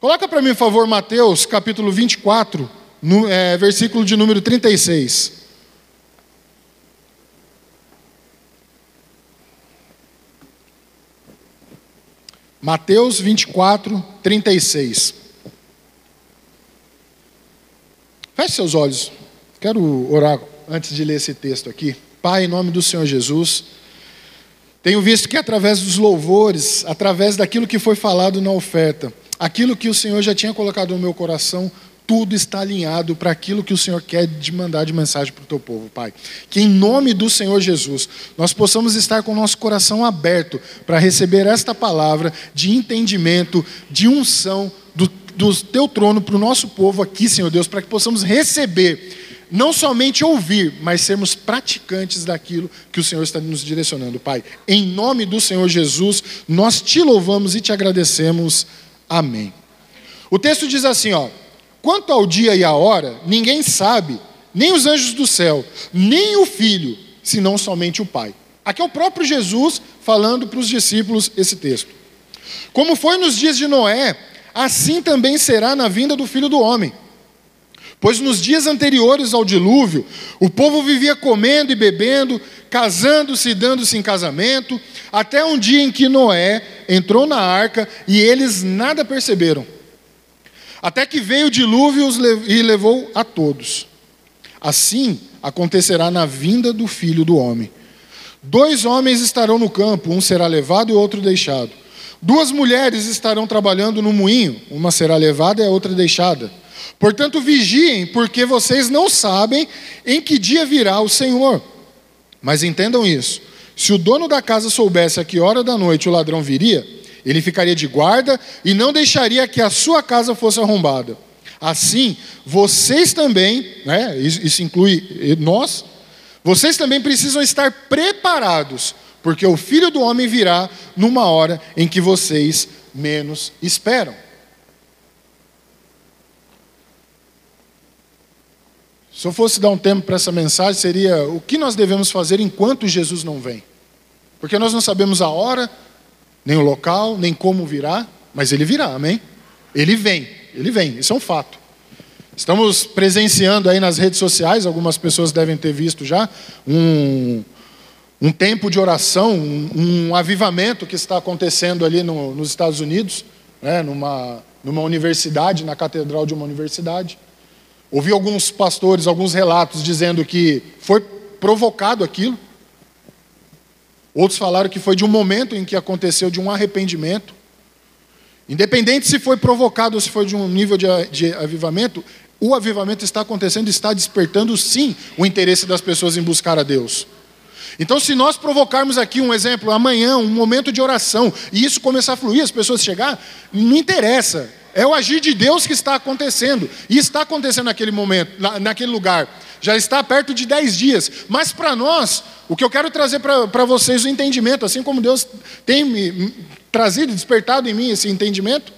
Coloca para mim, por favor, Mateus capítulo 24, no, é, versículo de número 36. Mateus 24, 36. Feche seus olhos. Quero orar antes de ler esse texto aqui. Pai, em nome do Senhor Jesus, tenho visto que através dos louvores, através daquilo que foi falado na oferta, aquilo que o Senhor já tinha colocado no meu coração, tudo está alinhado para aquilo que o Senhor quer de mandar de mensagem para o teu povo, Pai. Que em nome do Senhor Jesus, nós possamos estar com o nosso coração aberto para receber esta palavra de entendimento, de unção do, do teu trono para o nosso povo aqui, Senhor Deus, para que possamos receber não somente ouvir, mas sermos praticantes daquilo que o Senhor está nos direcionando, Pai. Em nome do Senhor Jesus, nós te louvamos e te agradecemos. Amém. O texto diz assim, ó: Quanto ao dia e à hora, ninguém sabe, nem os anjos do céu, nem o filho, senão somente o Pai. Aqui é o próprio Jesus falando para os discípulos esse texto. Como foi nos dias de Noé, assim também será na vinda do filho do homem. Pois nos dias anteriores ao dilúvio, o povo vivia comendo e bebendo, casando-se e dando-se em casamento, até um dia em que Noé entrou na arca e eles nada perceberam. Até que veio o dilúvio e levou a todos. Assim acontecerá na vinda do filho do homem. Dois homens estarão no campo, um será levado e outro deixado. Duas mulheres estarão trabalhando no moinho, uma será levada e a outra deixada. Portanto, vigiem, porque vocês não sabem em que dia virá o Senhor. Mas entendam isso: se o dono da casa soubesse a que hora da noite o ladrão viria, ele ficaria de guarda e não deixaria que a sua casa fosse arrombada. Assim, vocês também, né, isso inclui nós, vocês também precisam estar preparados, porque o filho do homem virá numa hora em que vocês menos esperam. Se eu fosse dar um tempo para essa mensagem, seria o que nós devemos fazer enquanto Jesus não vem. Porque nós não sabemos a hora, nem o local, nem como virá, mas ele virá, amém? Ele vem, ele vem, isso é um fato. Estamos presenciando aí nas redes sociais, algumas pessoas devem ter visto já, um, um tempo de oração, um, um avivamento que está acontecendo ali no, nos Estados Unidos, né, numa, numa universidade, na catedral de uma universidade. Ouvi alguns pastores, alguns relatos dizendo que foi provocado aquilo, Outros falaram que foi de um momento em que aconteceu de um arrependimento. Independente se foi provocado ou se foi de um nível de, de avivamento, o avivamento está acontecendo, está despertando sim o interesse das pessoas em buscar a Deus. Então, se nós provocarmos aqui um exemplo, amanhã, um momento de oração, e isso começar a fluir, as pessoas chegar, não interessa. É o agir de Deus que está acontecendo. E está acontecendo naquele momento, naquele lugar. Já está perto de dez dias. Mas para nós, o que eu quero trazer para vocês o entendimento, assim como Deus tem me trazido, despertado em mim esse entendimento,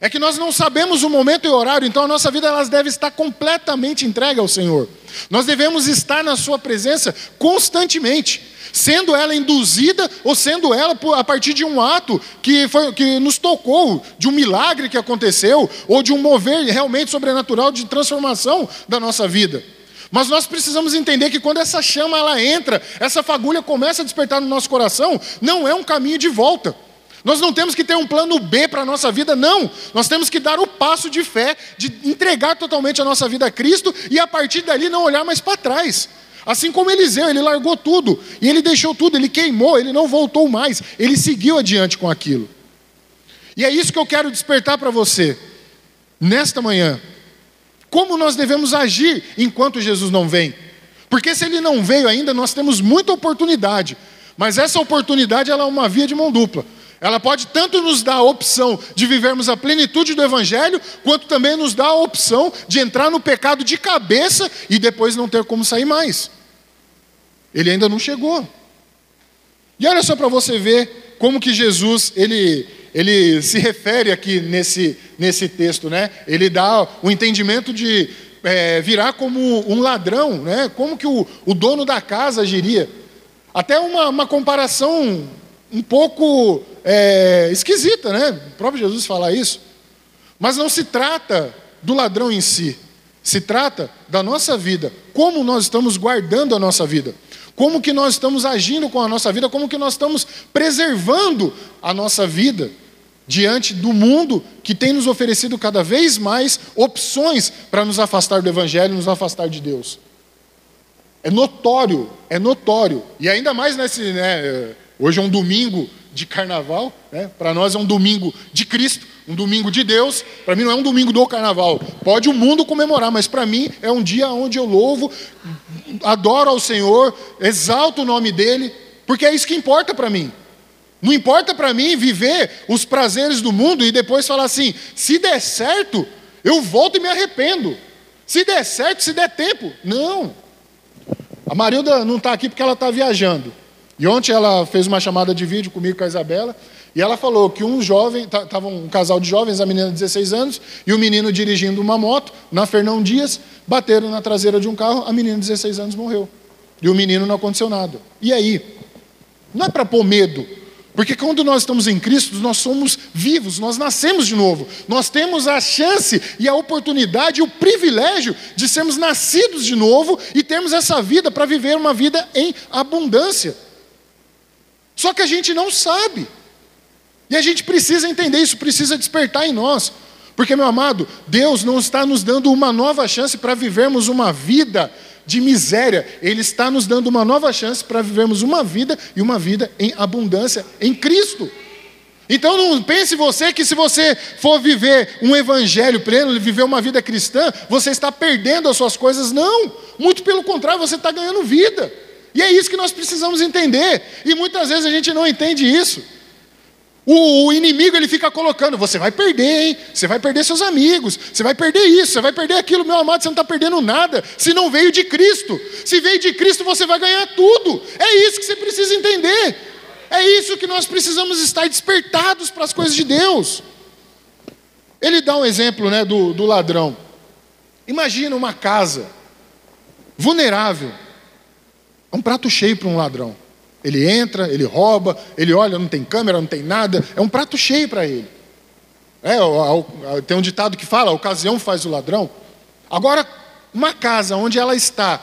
é que nós não sabemos o momento e o horário, então a nossa vida elas deve estar completamente entregue ao Senhor. Nós devemos estar na Sua presença constantemente, sendo ela induzida ou sendo ela a partir de um ato que, foi, que nos tocou, de um milagre que aconteceu, ou de um mover realmente sobrenatural de transformação da nossa vida. Mas nós precisamos entender que quando essa chama ela entra, essa fagulha começa a despertar no nosso coração, não é um caminho de volta. Nós não temos que ter um plano B para a nossa vida, não. Nós temos que dar o passo de fé, de entregar totalmente a nossa vida a Cristo e a partir dali não olhar mais para trás. Assim como Eliseu, ele largou tudo e ele deixou tudo, ele queimou, ele não voltou mais, ele seguiu adiante com aquilo. E é isso que eu quero despertar para você, nesta manhã. Como nós devemos agir enquanto Jesus não vem? Porque se ele não veio ainda, nós temos muita oportunidade. Mas essa oportunidade ela é uma via de mão dupla. Ela pode tanto nos dar a opção de vivermos a plenitude do Evangelho, quanto também nos dá a opção de entrar no pecado de cabeça e depois não ter como sair mais. Ele ainda não chegou. E olha só para você ver como que Jesus ele ele se refere aqui nesse, nesse texto, né? Ele dá o entendimento de é, virar como um ladrão, né? Como que o, o dono da casa agiria? Até uma, uma comparação um pouco é, esquisita, né? O próprio Jesus fala isso. Mas não se trata do ladrão em si, se trata da nossa vida, como nós estamos guardando a nossa vida, como que nós estamos agindo com a nossa vida, como que nós estamos preservando a nossa vida diante do mundo que tem nos oferecido cada vez mais opções para nos afastar do evangelho, nos afastar de Deus. É notório, é notório. E ainda mais nesse, né, hoje é um domingo de carnaval, né? para nós é um domingo de Cristo, um domingo de Deus. Para mim não é um domingo do carnaval. Pode o mundo comemorar, mas para mim é um dia onde eu louvo, adoro ao Senhor, exalto o nome dele, porque é isso que importa para mim. Não importa para mim viver os prazeres do mundo e depois falar assim: se der certo, eu volto e me arrependo. Se der certo, se der tempo. Não. A Marilda não está aqui porque ela está viajando. E ontem ela fez uma chamada de vídeo comigo com a Isabela, e ela falou que um jovem, estava um casal de jovens, a menina de 16 anos, e o menino dirigindo uma moto, na Fernão Dias, bateram na traseira de um carro, a menina de 16 anos morreu. E o menino não aconteceu nada. E aí? Não é para pôr medo, porque quando nós estamos em Cristo, nós somos vivos, nós nascemos de novo. Nós temos a chance e a oportunidade e o privilégio de sermos nascidos de novo e termos essa vida para viver uma vida em abundância. Só que a gente não sabe. E a gente precisa entender isso, precisa despertar em nós. Porque, meu amado, Deus não está nos dando uma nova chance para vivermos uma vida de miséria, Ele está nos dando uma nova chance para vivermos uma vida e uma vida em abundância em Cristo. Então não pense você que se você for viver um evangelho pleno, viver uma vida cristã, você está perdendo as suas coisas. Não, muito pelo contrário, você está ganhando vida. E é isso que nós precisamos entender. E muitas vezes a gente não entende isso. O, inimigo ele fica colocando: você vai perder, hein? Você vai perder seus amigos, você vai perder isso, você vai perder aquilo, meu amado, você não está perdendo nada. Se não veio de Cristo, se veio de Cristo, você vai ganhar tudo. É isso que você precisa entender. É isso que nós precisamos estar despertados para as coisas de Deus. Ele dá um exemplo né, do, do ladrão. Imagina uma casa vulnerável, é um prato cheio para um ladrão. Ele entra, ele rouba, ele olha, não tem câmera, não tem nada. É um prato cheio para ele. É, tem um ditado que fala: a ocasião faz o ladrão. Agora, uma casa onde ela está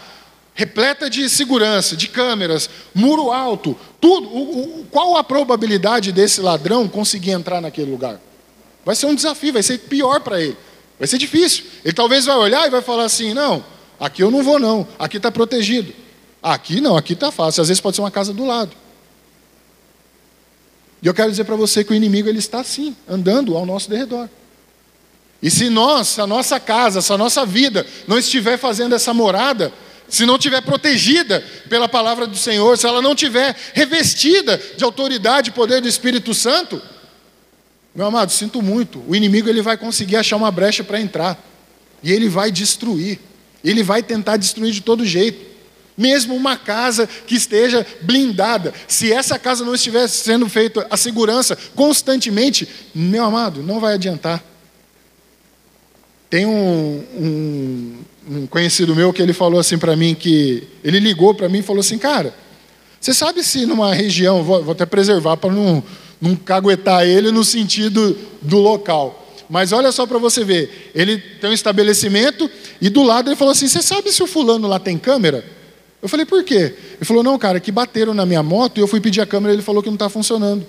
repleta de segurança, de câmeras, muro alto, tudo. O, o, qual a probabilidade desse ladrão conseguir entrar naquele lugar? Vai ser um desafio, vai ser pior para ele. Vai ser difícil. Ele talvez vai olhar e vai falar assim: não, aqui eu não vou, não, aqui está protegido. Aqui não, aqui está fácil. Às vezes pode ser uma casa do lado. E eu quero dizer para você que o inimigo ele está assim, andando ao nosso derredor. E se nós, a nossa casa, se a nossa vida não estiver fazendo essa morada, se não estiver protegida pela palavra do Senhor, se ela não estiver revestida de autoridade e poder do Espírito Santo, meu amado, sinto muito, o inimigo ele vai conseguir achar uma brecha para entrar. E ele vai destruir. Ele vai tentar destruir de todo jeito. Mesmo uma casa que esteja blindada, se essa casa não estiver sendo feita a segurança constantemente, meu amado, não vai adiantar. Tem um, um, um conhecido meu que ele falou assim para mim que ele ligou para mim e falou assim, cara, você sabe se numa região, vou, vou até preservar para não, não caguetar ele no sentido do local. Mas olha só para você ver, ele tem um estabelecimento e do lado ele falou assim: Você sabe se o fulano lá tem câmera? Eu falei, por quê? Ele falou, não, cara, que bateram na minha moto e eu fui pedir a câmera e ele falou que não está funcionando.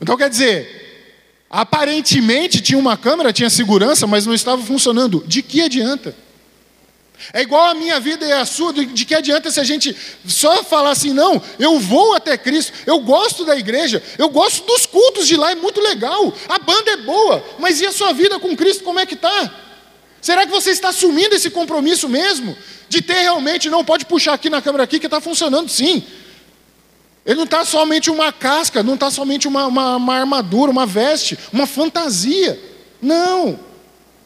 Então quer dizer, aparentemente tinha uma câmera, tinha segurança, mas não estava funcionando. De que adianta? É igual a minha vida e a sua, de que adianta se a gente só falar assim, não, eu vou até Cristo, eu gosto da igreja, eu gosto dos cultos de lá, é muito legal, a banda é boa, mas e a sua vida com Cristo, como é que está? Será que você está assumindo esse compromisso mesmo? de ter realmente, não pode puxar aqui na câmera aqui que está funcionando sim. Ele não está somente uma casca, não está somente uma, uma, uma armadura, uma veste, uma fantasia. Não.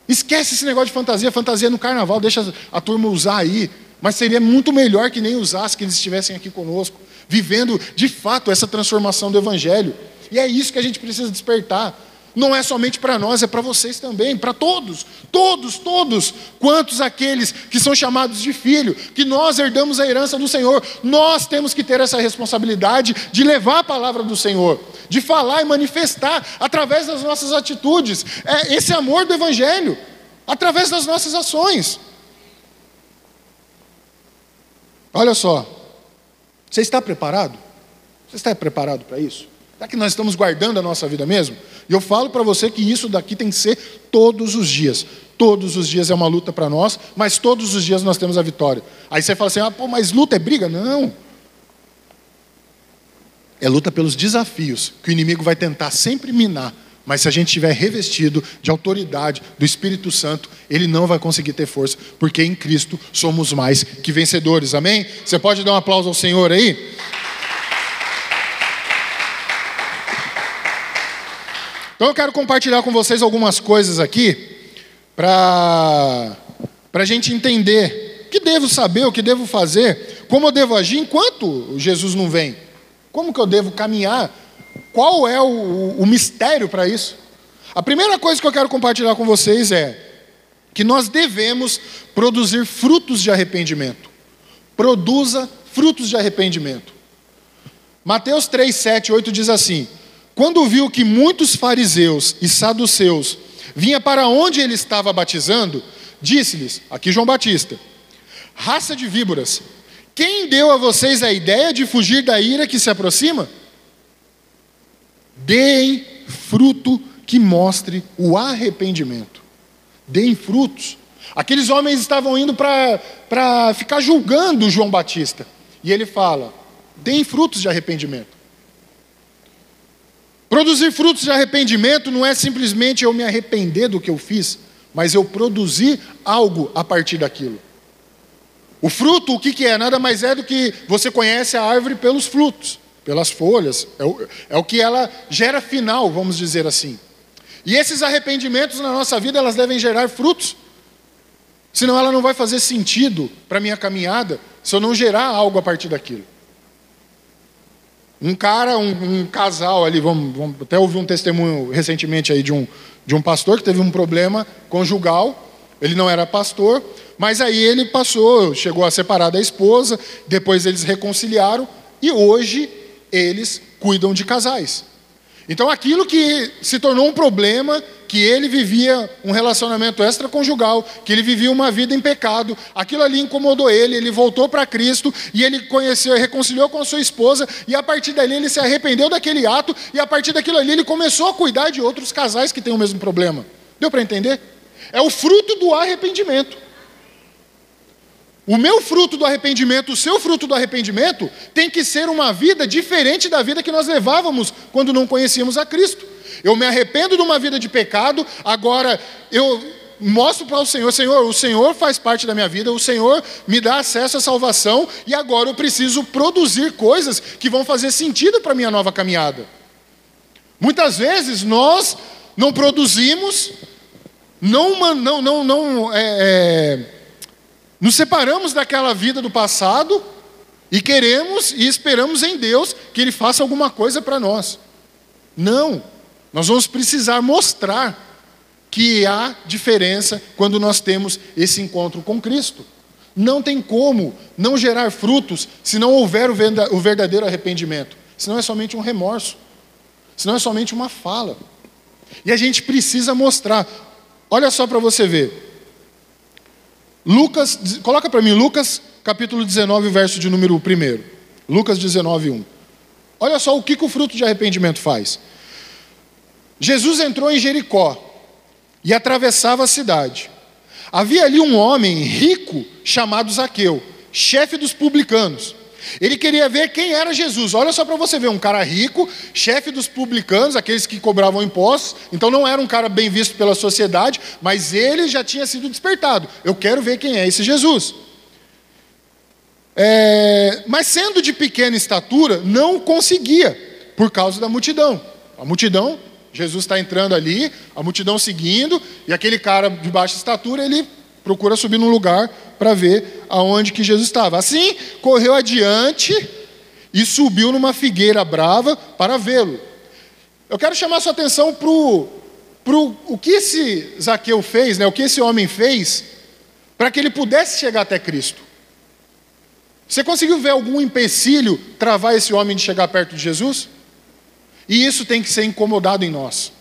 Esquece esse negócio de fantasia, fantasia no carnaval, deixa a turma usar aí. Mas seria muito melhor que nem usasse, que eles estivessem aqui conosco, vivendo de fato essa transformação do Evangelho. E é isso que a gente precisa despertar. Não é somente para nós, é para vocês também, para todos, todos, todos. Quantos aqueles que são chamados de filho, que nós herdamos a herança do Senhor, nós temos que ter essa responsabilidade de levar a palavra do Senhor, de falar e manifestar através das nossas atitudes, é esse amor do Evangelho, através das nossas ações. Olha só, você está preparado? Você está preparado para isso? Será que nós estamos guardando a nossa vida mesmo? E eu falo para você que isso daqui tem que ser todos os dias. Todos os dias é uma luta para nós, mas todos os dias nós temos a vitória. Aí você fala assim: ah, pô, mas luta é briga? Não. É luta pelos desafios que o inimigo vai tentar sempre minar. Mas se a gente estiver revestido de autoridade do Espírito Santo, ele não vai conseguir ter força, porque em Cristo somos mais que vencedores. Amém? Você pode dar um aplauso ao Senhor aí? Então eu quero compartilhar com vocês algumas coisas aqui para a gente entender o que devo saber, o que devo fazer, como eu devo agir enquanto Jesus não vem. Como que eu devo caminhar? Qual é o, o mistério para isso? A primeira coisa que eu quero compartilhar com vocês é que nós devemos produzir frutos de arrependimento. Produza frutos de arrependimento. Mateus 3, 7, 8 diz assim: quando viu que muitos fariseus e saduceus vinham para onde ele estava batizando, disse-lhes, aqui João Batista, raça de víboras, quem deu a vocês a ideia de fugir da ira que se aproxima? Deem fruto que mostre o arrependimento. Deem frutos. Aqueles homens estavam indo para ficar julgando João Batista. E ele fala: deem frutos de arrependimento. Produzir frutos de arrependimento não é simplesmente eu me arrepender do que eu fiz, mas eu produzir algo a partir daquilo. O fruto, o que, que é? Nada mais é do que você conhece a árvore pelos frutos, pelas folhas. É o, é o que ela gera final, vamos dizer assim. E esses arrependimentos na nossa vida, elas devem gerar frutos. Senão ela não vai fazer sentido para a minha caminhada se eu não gerar algo a partir daquilo. Um cara, um, um casal ali, vamos, vamos, até ouvi um testemunho recentemente aí de um, de um pastor que teve um problema conjugal. Ele não era pastor, mas aí ele passou, chegou a separar da esposa, depois eles reconciliaram e hoje eles cuidam de casais. Então aquilo que se tornou um problema, que ele vivia um relacionamento extraconjugal, que ele vivia uma vida em pecado, aquilo ali incomodou ele, ele voltou para Cristo e ele conheceu, reconciliou com a sua esposa e a partir dali ele se arrependeu daquele ato e a partir daquilo ali ele começou a cuidar de outros casais que têm o mesmo problema. Deu para entender? É o fruto do arrependimento. O meu fruto do arrependimento, o seu fruto do arrependimento, tem que ser uma vida diferente da vida que nós levávamos quando não conhecíamos a Cristo. Eu me arrependo de uma vida de pecado, agora eu mostro para o Senhor: Senhor, o Senhor faz parte da minha vida, o Senhor me dá acesso à salvação, e agora eu preciso produzir coisas que vão fazer sentido para a minha nova caminhada. Muitas vezes nós não produzimos, não, não, não, não é, é, nos separamos daquela vida do passado e queremos e esperamos em Deus que Ele faça alguma coisa para nós. Não, nós vamos precisar mostrar que há diferença quando nós temos esse encontro com Cristo. Não tem como não gerar frutos se não houver o verdadeiro arrependimento. Senão é somente um remorso. Senão é somente uma fala. E a gente precisa mostrar. Olha só para você ver. Lucas, coloca para mim Lucas capítulo 19, verso de número 1. Lucas 19, 1. Olha só o que, que o fruto de arrependimento faz. Jesus entrou em Jericó e atravessava a cidade. Havia ali um homem rico chamado Zaqueu, chefe dos publicanos. Ele queria ver quem era Jesus. Olha só para você ver, um cara rico, chefe dos publicanos, aqueles que cobravam impostos. Então não era um cara bem visto pela sociedade, mas ele já tinha sido despertado. Eu quero ver quem é esse Jesus. É, mas sendo de pequena estatura, não conseguia, por causa da multidão. A multidão, Jesus está entrando ali, a multidão seguindo, e aquele cara de baixa estatura, ele procura subir num lugar para ver aonde que Jesus estava. Assim, correu adiante e subiu numa figueira brava para vê-lo. Eu quero chamar sua atenção para pro, o que esse Zaqueu fez, né, o que esse homem fez, para que ele pudesse chegar até Cristo. Você conseguiu ver algum empecilho travar esse homem de chegar perto de Jesus? E isso tem que ser incomodado em nós.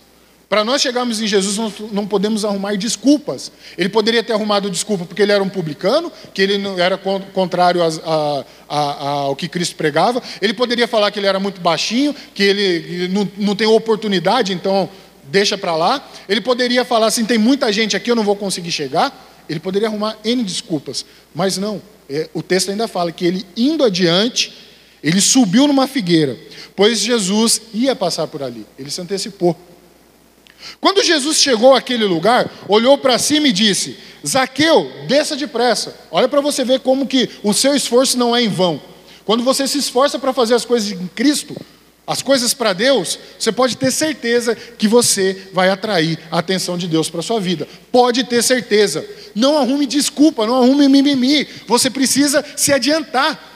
Para nós chegarmos em Jesus, nós não podemos arrumar desculpas. Ele poderia ter arrumado desculpa porque ele era um publicano, que ele não era contrário a, a, a, ao que Cristo pregava. Ele poderia falar que ele era muito baixinho, que ele não, não tem oportunidade, então deixa para lá. Ele poderia falar assim: tem muita gente aqui, eu não vou conseguir chegar. Ele poderia arrumar N desculpas, mas não. É, o texto ainda fala que ele indo adiante, ele subiu numa figueira, pois Jesus ia passar por ali. Ele se antecipou. Quando Jesus chegou àquele lugar, olhou para cima e disse: Zaqueu, desça depressa. Olha para você ver como que o seu esforço não é em vão. Quando você se esforça para fazer as coisas em Cristo, as coisas para Deus, você pode ter certeza que você vai atrair a atenção de Deus para sua vida. Pode ter certeza. Não arrume desculpa, não arrume mimimi. Você precisa se adiantar.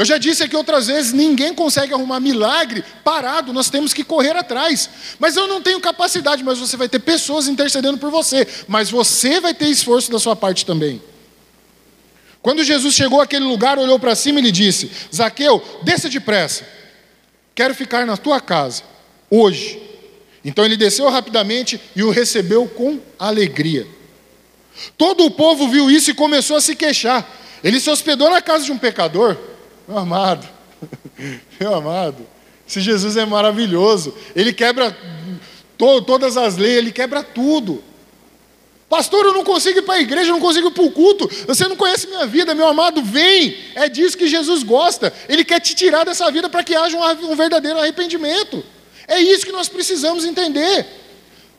Eu já disse aqui outras vezes: ninguém consegue arrumar milagre parado, nós temos que correr atrás. Mas eu não tenho capacidade, mas você vai ter pessoas intercedendo por você, mas você vai ter esforço da sua parte também. Quando Jesus chegou àquele lugar, olhou para cima e lhe disse: Zaqueu, desça depressa Quero ficar na tua casa, hoje. Então ele desceu rapidamente e o recebeu com alegria. Todo o povo viu isso e começou a se queixar. Ele se hospedou na casa de um pecador. Meu amado, meu amado, esse Jesus é maravilhoso. Ele quebra to todas as leis, ele quebra tudo. Pastor, eu não consigo ir para a igreja, eu não consigo ir para o culto. Você não conhece minha vida, meu amado, vem. É disso que Jesus gosta. Ele quer te tirar dessa vida para que haja um, um verdadeiro arrependimento. É isso que nós precisamos entender.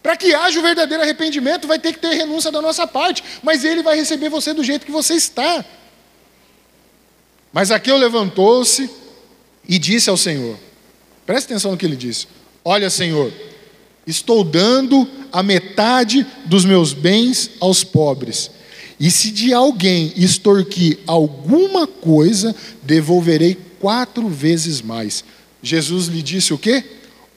Para que haja o verdadeiro arrependimento, vai ter que ter renúncia da nossa parte, mas Ele vai receber você do jeito que você está. Mas Aqueu levantou-se e disse ao Senhor: preste atenção no que ele disse: Olha, Senhor, Estou dando a metade dos meus bens aos pobres. E se de alguém extorquir alguma coisa, devolverei quatro vezes mais. Jesus lhe disse o quê?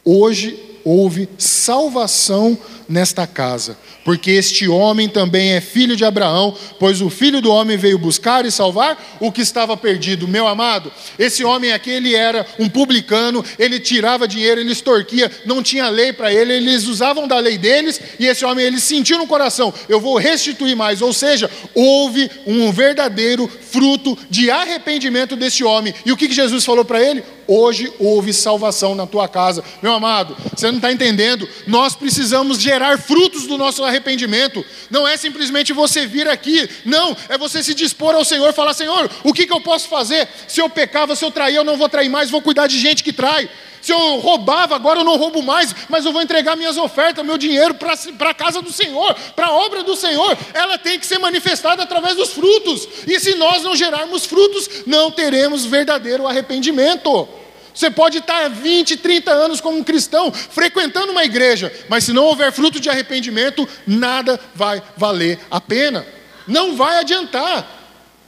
Hoje houve salvação nesta casa, porque este homem também é filho de Abraão, pois o filho do homem veio buscar e salvar o que estava perdido. Meu amado, esse homem aqui, ele era um publicano, ele tirava dinheiro, ele extorquia, não tinha lei para ele, eles usavam da lei deles, e esse homem, ele sentiu no coração: eu vou restituir mais. Ou seja, houve um verdadeiro fruto de arrependimento desse homem. E o que Jesus falou para ele? Hoje houve salvação na tua casa. Meu amado, você não está entendendo? Nós precisamos gerar frutos do nosso arrependimento. Não é simplesmente você vir aqui, não, é você se dispor ao Senhor falar: Senhor, o que, que eu posso fazer? Se eu pecava, se eu trair, eu não vou trair mais, vou cuidar de gente que trai. Se eu roubava, agora eu não roubo mais, mas eu vou entregar minhas ofertas, meu dinheiro para a casa do Senhor, para a obra do Senhor. Ela tem que ser manifestada através dos frutos. E se nós não gerarmos frutos, não teremos verdadeiro arrependimento. Você pode estar 20, 30 anos como um cristão, frequentando uma igreja, mas se não houver fruto de arrependimento, nada vai valer a pena. Não vai adiantar.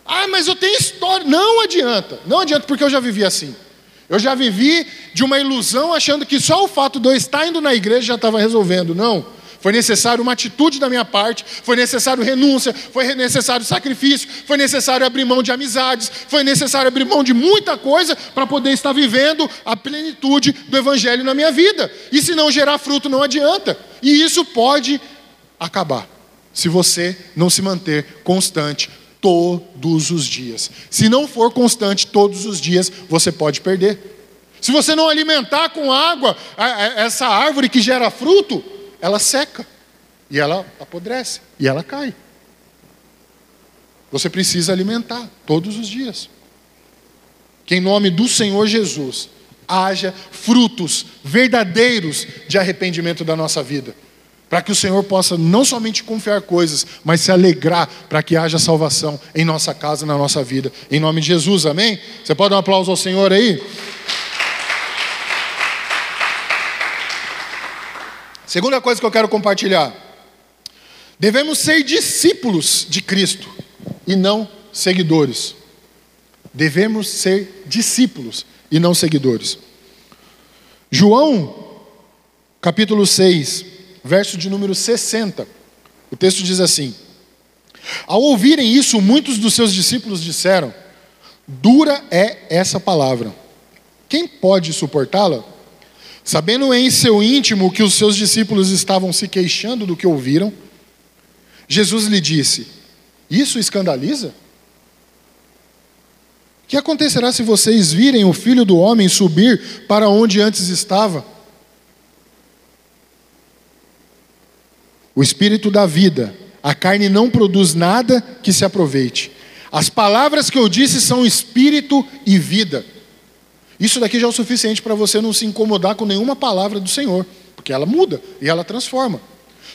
Ah, mas eu tenho história. Não adianta. Não adianta, porque eu já vivi assim. Eu já vivi de uma ilusão achando que só o fato de eu estar indo na igreja já estava resolvendo. Não. Foi necessário uma atitude da minha parte, foi necessário renúncia, foi necessário sacrifício, foi necessário abrir mão de amizades, foi necessário abrir mão de muita coisa para poder estar vivendo a plenitude do Evangelho na minha vida. E se não gerar fruto, não adianta. E isso pode acabar, se você não se manter constante todos os dias. Se não for constante todos os dias, você pode perder. Se você não alimentar com água essa árvore que gera fruto, ela seca e ela apodrece e ela cai. Você precisa alimentar todos os dias. Que em nome do Senhor Jesus haja frutos verdadeiros de arrependimento da nossa vida para que o Senhor possa não somente confiar coisas, mas se alegrar para que haja salvação em nossa casa, na nossa vida. Em nome de Jesus, amém? Você pode dar um aplauso ao Senhor aí? Segunda coisa que eu quero compartilhar. Devemos ser discípulos de Cristo e não seguidores. Devemos ser discípulos e não seguidores. João, capítulo 6, verso de número 60. O texto diz assim: Ao ouvirem isso, muitos dos seus discípulos disseram: Dura é essa palavra. Quem pode suportá-la? Sabendo em seu íntimo que os seus discípulos estavam se queixando do que ouviram, Jesus lhe disse: Isso escandaliza? O que acontecerá se vocês virem o filho do homem subir para onde antes estava? O espírito da vida, a carne não produz nada que se aproveite. As palavras que eu disse são espírito e vida. Isso daqui já é o suficiente para você não se incomodar com nenhuma palavra do Senhor, porque ela muda e ela transforma.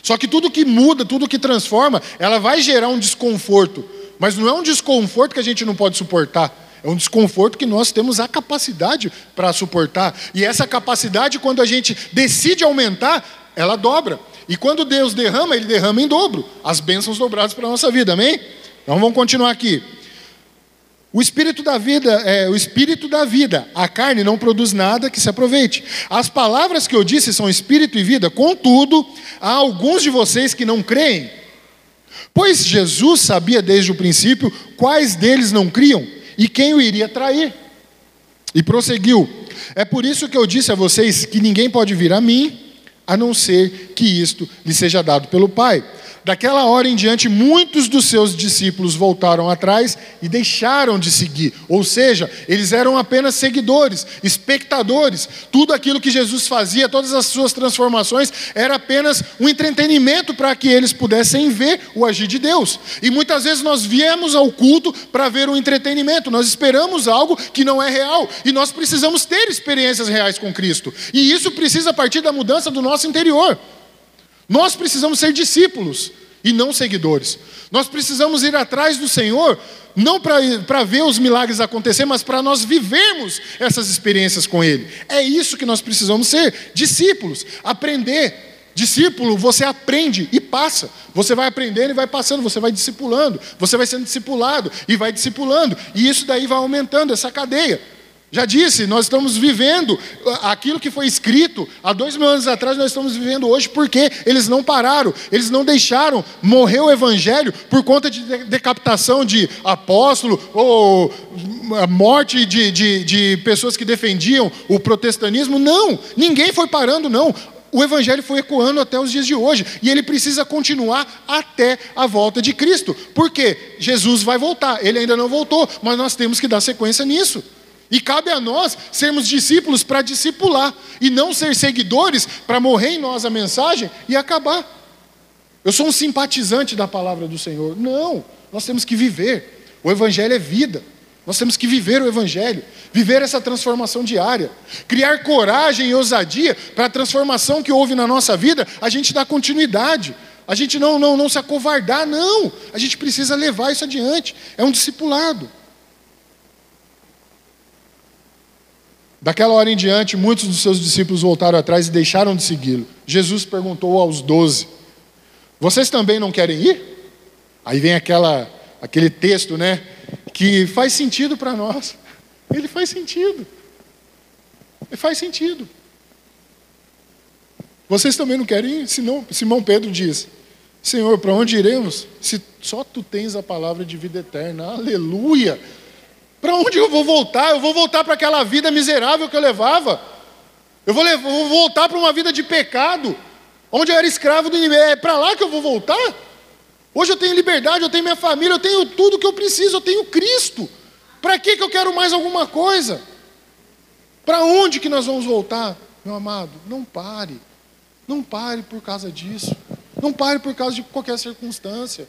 Só que tudo que muda, tudo que transforma, ela vai gerar um desconforto, mas não é um desconforto que a gente não pode suportar. É um desconforto que nós temos a capacidade para suportar. E essa capacidade, quando a gente decide aumentar, ela dobra. E quando Deus derrama, Ele derrama em dobro as bênçãos dobradas para a nossa vida, amém? Então vamos continuar aqui. O espírito da vida é o espírito da vida. A carne não produz nada que se aproveite. As palavras que eu disse são espírito e vida. Contudo, há alguns de vocês que não creem. Pois Jesus sabia desde o princípio quais deles não criam e quem o iria trair. E prosseguiu: É por isso que eu disse a vocês que ninguém pode vir a mim, a não ser que isto lhe seja dado pelo Pai. Daquela hora em diante, muitos dos seus discípulos voltaram atrás e deixaram de seguir. Ou seja, eles eram apenas seguidores, espectadores. Tudo aquilo que Jesus fazia, todas as suas transformações, era apenas um entretenimento para que eles pudessem ver o agir de Deus. E muitas vezes nós viemos ao culto para ver um entretenimento, nós esperamos algo que não é real. E nós precisamos ter experiências reais com Cristo. E isso precisa partir da mudança do nosso interior. Nós precisamos ser discípulos e não seguidores. Nós precisamos ir atrás do Senhor, não para ver os milagres acontecer, mas para nós vivermos essas experiências com Ele. É isso que nós precisamos ser: discípulos, aprender. Discípulo, você aprende e passa. Você vai aprendendo e vai passando, você vai discipulando, você vai sendo discipulado e vai discipulando, e isso daí vai aumentando essa cadeia. Já disse, nós estamos vivendo aquilo que foi escrito há dois mil anos atrás, nós estamos vivendo hoje porque eles não pararam, eles não deixaram morrer o evangelho por conta de decapitação de apóstolo ou morte de, de, de pessoas que defendiam o protestantismo. Não, ninguém foi parando, não. O evangelho foi ecoando até os dias de hoje e ele precisa continuar até a volta de Cristo, porque Jesus vai voltar, ele ainda não voltou, mas nós temos que dar sequência nisso. E cabe a nós sermos discípulos para discipular e não ser seguidores para morrer em nós a mensagem e acabar. Eu sou um simpatizante da palavra do Senhor. Não, nós temos que viver. O Evangelho é vida. Nós temos que viver o Evangelho, viver essa transformação diária, criar coragem e ousadia para a transformação que houve na nossa vida, a gente dá continuidade, a gente não, não, não se acovardar, não, a gente precisa levar isso adiante, é um discipulado. Daquela hora em diante, muitos dos seus discípulos voltaram atrás e deixaram de segui-lo. Jesus perguntou aos doze: Vocês também não querem ir? Aí vem aquela, aquele texto, né? Que faz sentido para nós. Ele faz sentido. Ele faz sentido. Vocês também não querem ir? Senão, Simão Pedro diz: Senhor, para onde iremos? Se só tu tens a palavra de vida eterna. Aleluia! Para onde eu vou voltar? Eu vou voltar para aquela vida miserável que eu levava. Eu vou, levar, vou voltar para uma vida de pecado, onde eu era escravo do inimigo. É para lá que eu vou voltar? Hoje eu tenho liberdade, eu tenho minha família, eu tenho tudo que eu preciso, eu tenho Cristo. Para que, que eu quero mais alguma coisa? Para onde que nós vamos voltar, meu amado? Não pare. Não pare por causa disso. Não pare por causa de qualquer circunstância.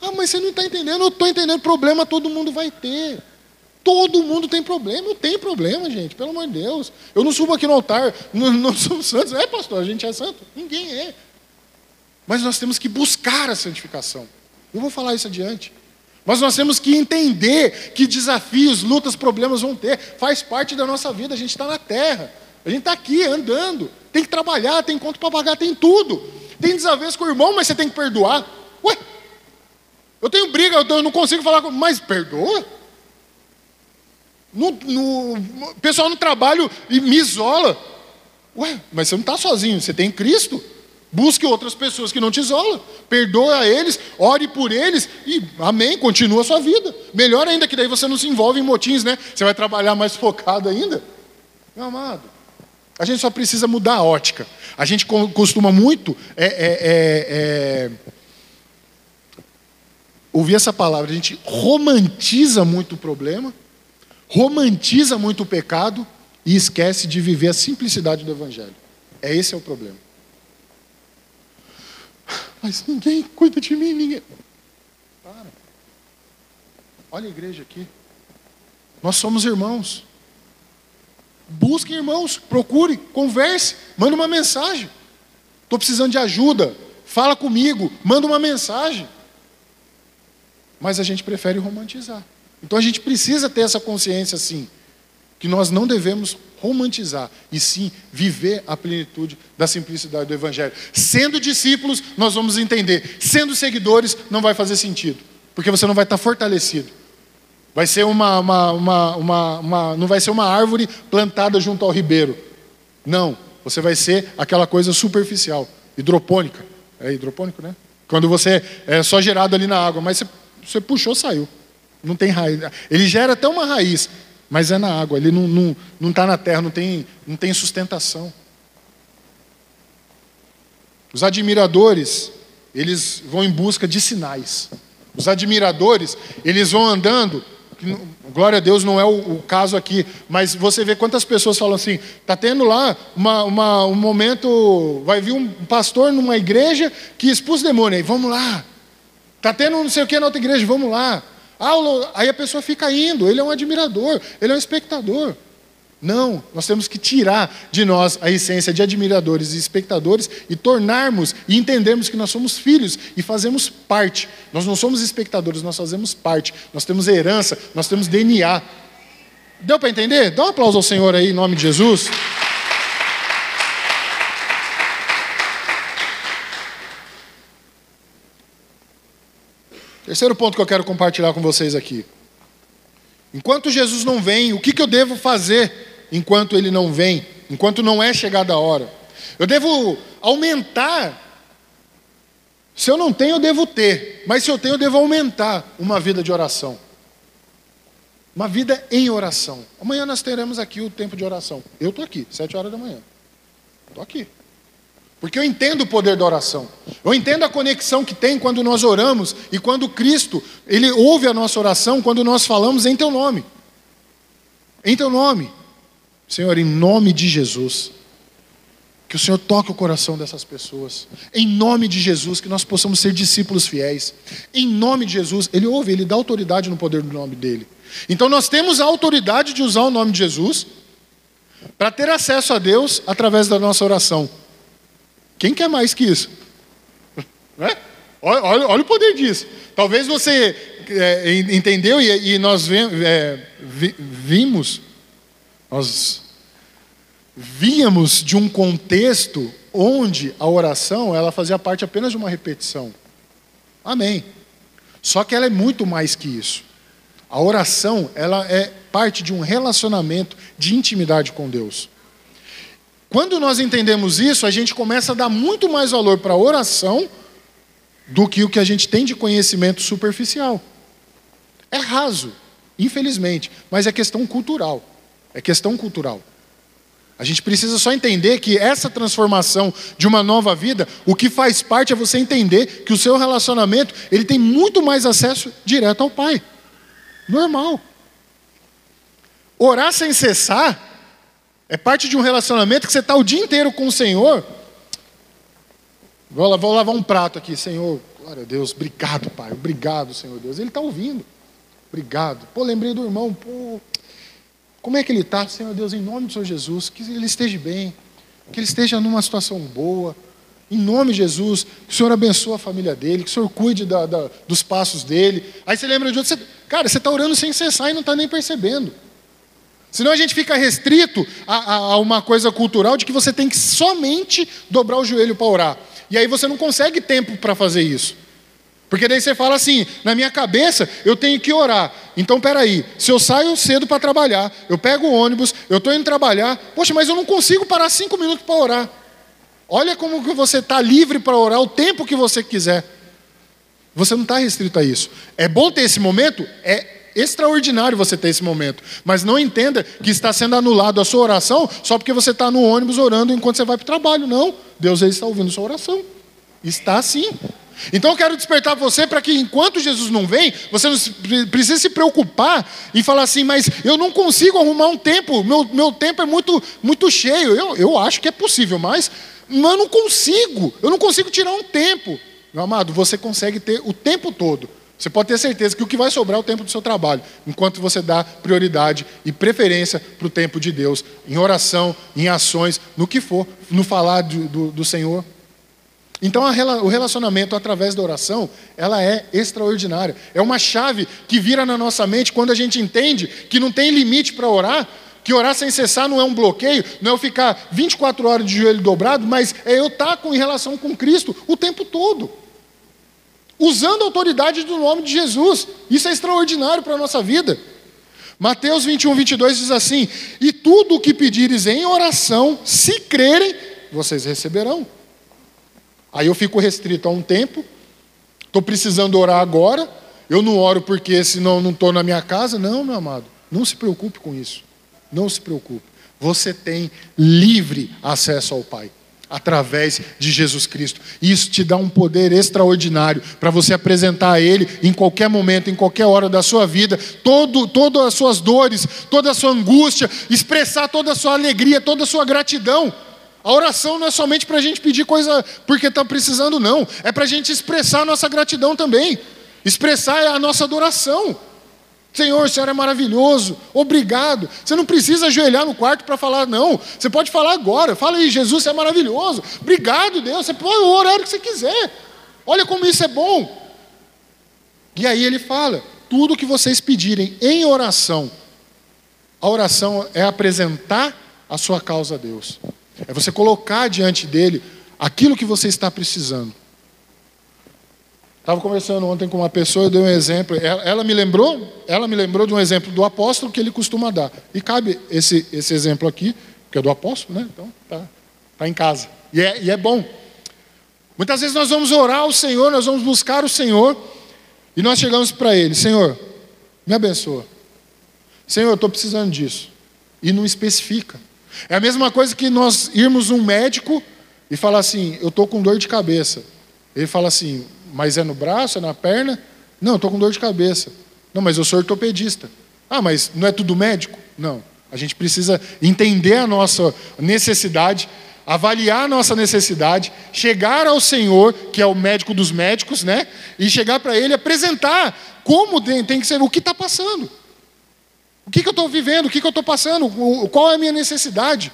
Ah, mas você não está entendendo. Eu estou entendendo. Problema todo mundo vai ter. Todo mundo tem problema, eu tenho problema, gente, pelo amor de Deus. Eu não subo aqui no altar, não, não somos santos. É, pastor, a gente é santo? Ninguém é. Mas nós temos que buscar a santificação. Eu vou falar isso adiante. Mas nós temos que entender que desafios, lutas, problemas vão ter. Faz parte da nossa vida, a gente está na terra. A gente está aqui andando. Tem que trabalhar, tem conta para pagar, tem tudo. Tem desavença com o irmão, mas você tem que perdoar. Ué, eu tenho briga, eu não consigo falar com. Mas perdoa? No, no, pessoal no trabalho me isola. Ué, mas você não está sozinho, você tem Cristo. Busque outras pessoas que não te isolam. Perdoa eles, ore por eles e amém, continua a sua vida. Melhor ainda que daí você não se envolve em motins, né? Você vai trabalhar mais focado ainda. Meu amado, a gente só precisa mudar a ótica. A gente costuma muito é, é, é, é, ouvir essa palavra, a gente romantiza muito o problema, romantiza muito o pecado e esquece de viver a simplicidade do Evangelho. É esse é o problema. Mas ninguém cuida de mim, ninguém. Para. Olha a igreja aqui. Nós somos irmãos. Busque irmãos, procure, converse, manda uma mensagem. Estou precisando de ajuda. Fala comigo, manda uma mensagem. Mas a gente prefere romantizar. Então a gente precisa ter essa consciência assim, que nós não devemos romantizar, e sim viver a plenitude da simplicidade do Evangelho. Sendo discípulos, nós vamos entender. Sendo seguidores, não vai fazer sentido, porque você não vai estar fortalecido. Vai ser uma, uma, uma, uma, uma não vai ser uma árvore plantada junto ao ribeiro. Não, você vai ser aquela coisa superficial, hidropônica. É hidropônico, né? Quando você é só gerado ali na água, mas você, você puxou, saiu. Não tem raiz. Ele gera até uma raiz, mas é na água, ele não está não, não tá na terra, não tem, não tem sustentação. Os admiradores, eles vão em busca de sinais. Os admiradores, eles vão andando, glória a Deus não é o, o caso aqui, mas você vê quantas pessoas falam assim, está tendo lá uma, uma, um momento, vai vir um pastor numa igreja que expulsa demônio, aí vamos lá. Está tendo não sei o que na outra igreja, vamos lá. Ah, aí a pessoa fica indo, ele é um admirador, ele é um espectador. Não, nós temos que tirar de nós a essência de admiradores e espectadores e tornarmos e entendermos que nós somos filhos e fazemos parte. Nós não somos espectadores, nós fazemos parte. Nós temos herança, nós temos DNA. Deu para entender? Dá um aplauso ao Senhor aí, em nome de Jesus. Terceiro ponto que eu quero compartilhar com vocês aqui. Enquanto Jesus não vem, o que, que eu devo fazer enquanto ele não vem, enquanto não é chegada a hora? Eu devo aumentar. Se eu não tenho, eu devo ter. Mas se eu tenho, eu devo aumentar uma vida de oração. Uma vida em oração. Amanhã nós teremos aqui o tempo de oração. Eu estou aqui, sete horas da manhã. Estou aqui. Porque eu entendo o poder da oração. Eu entendo a conexão que tem quando nós oramos e quando Cristo, ele ouve a nossa oração quando nós falamos em teu nome. Em teu nome. Senhor, em nome de Jesus, que o Senhor toque o coração dessas pessoas. Em nome de Jesus, que nós possamos ser discípulos fiéis. Em nome de Jesus, ele ouve, ele dá autoridade no poder do nome dele. Então nós temos a autoridade de usar o nome de Jesus para ter acesso a Deus através da nossa oração. Quem quer mais que isso? Né? Olha, olha, olha, o poder disso. Talvez você é, entendeu e, e nós é, vimos, nós víamos de um contexto onde a oração ela fazia parte apenas de uma repetição. Amém. Só que ela é muito mais que isso. A oração ela é parte de um relacionamento de intimidade com Deus. Quando nós entendemos isso, a gente começa a dar muito mais valor para a oração do que o que a gente tem de conhecimento superficial. É raso, infelizmente, mas é questão cultural. É questão cultural. A gente precisa só entender que essa transformação de uma nova vida, o que faz parte é você entender que o seu relacionamento, ele tem muito mais acesso direto ao Pai. Normal. Orar sem cessar é parte de um relacionamento que você está o dia inteiro com o Senhor. Vou, vou lavar um prato aqui, Senhor. Glória a Deus, obrigado, Pai. Obrigado, Senhor Deus. Ele está ouvindo. Obrigado. Pô, lembrei do irmão. Pô, como é que ele está, Senhor Deus, em nome do Senhor Jesus? Que ele esteja bem, que ele esteja numa situação boa. Em nome de Jesus, que o Senhor abençoe a família dele, que o Senhor cuide da, da, dos passos dele. Aí você lembra de outro, você, cara, você está orando sem cessar e não está nem percebendo. Senão a gente fica restrito a, a, a, uma coisa cultural de que você tem que somente dobrar o joelho para orar. E aí você não consegue tempo para fazer isso. Porque daí você fala assim, na minha cabeça eu tenho que orar. Então peraí, se eu saio cedo para trabalhar, eu pego o ônibus, eu estou indo trabalhar, poxa, mas eu não consigo parar cinco minutos para orar. Olha como que você está livre para orar o tempo que você quiser. Você não está restrito a isso. É bom ter esse momento? É extraordinário você ter esse momento. Mas não entenda que está sendo anulado a sua oração só porque você está no ônibus orando enquanto você vai para o trabalho. Não. Deus está ouvindo sua oração. Está sim. Então eu quero despertar você para que enquanto Jesus não vem, você não precisa se preocupar em falar assim, mas eu não consigo arrumar um tempo, meu, meu tempo é muito, muito cheio. Eu, eu acho que é possível, mas, mas eu não consigo, eu não consigo tirar um tempo. Meu amado, você consegue ter o tempo todo. Você pode ter certeza que o que vai sobrar é o tempo do seu trabalho, enquanto você dá prioridade e preferência para o tempo de Deus, em oração, em ações, no que for, no falar do, do, do Senhor. Então a, o relacionamento através da oração, ela é extraordinária. É uma chave que vira na nossa mente quando a gente entende que não tem limite para orar, que orar sem cessar não é um bloqueio, não é eu ficar 24 horas de joelho dobrado, mas é eu estar com, em relação com Cristo o tempo todo. Usando a autoridade do nome de Jesus. Isso é extraordinário para a nossa vida. Mateus 21, 22 diz assim: E tudo o que pedires em oração, se crerem, vocês receberão. Aí eu fico restrito a um tempo, estou precisando orar agora, eu não oro porque senão não estou na minha casa. Não, meu amado, não se preocupe com isso. Não se preocupe. Você tem livre acesso ao Pai através de Jesus Cristo. Isso te dá um poder extraordinário para você apresentar a Ele em qualquer momento, em qualquer hora da sua vida, todo, todas as suas dores, toda a sua angústia, expressar toda a sua alegria, toda a sua gratidão. A oração não é somente para a gente pedir coisa porque está precisando, não. É para a gente expressar a nossa gratidão também. Expressar a nossa adoração. Senhor, o Senhor é maravilhoso, obrigado. Você não precisa ajoelhar no quarto para falar, não. Você pode falar agora. Fala aí, Jesus, você é maravilhoso. Obrigado, Deus. Você pode orar o que você quiser. Olha como isso é bom. E aí ele fala: tudo que vocês pedirem em oração, a oração é apresentar a sua causa a Deus. É você colocar diante dele aquilo que você está precisando. Estava conversando ontem com uma pessoa, eu dei um exemplo. Ela, ela, me lembrou, ela me lembrou de um exemplo do apóstolo que ele costuma dar. E cabe esse, esse exemplo aqui, que é do apóstolo, né? Então tá, tá em casa. E é, e é bom. Muitas vezes nós vamos orar ao Senhor, nós vamos buscar o Senhor, e nós chegamos para Ele, Senhor, me abençoa. Senhor, eu estou precisando disso. E não especifica. É a mesma coisa que nós irmos um médico e falar assim: eu estou com dor de cabeça. Ele fala assim: mas é no braço, é na perna? Não, estou com dor de cabeça. Não, mas eu sou ortopedista. Ah, mas não é tudo médico? Não. A gente precisa entender a nossa necessidade, avaliar a nossa necessidade, chegar ao Senhor, que é o médico dos médicos, né? E chegar para Ele apresentar como tem que ser, o que está passando. O que, que eu estou vivendo? O que, que eu estou passando? Qual é a minha necessidade?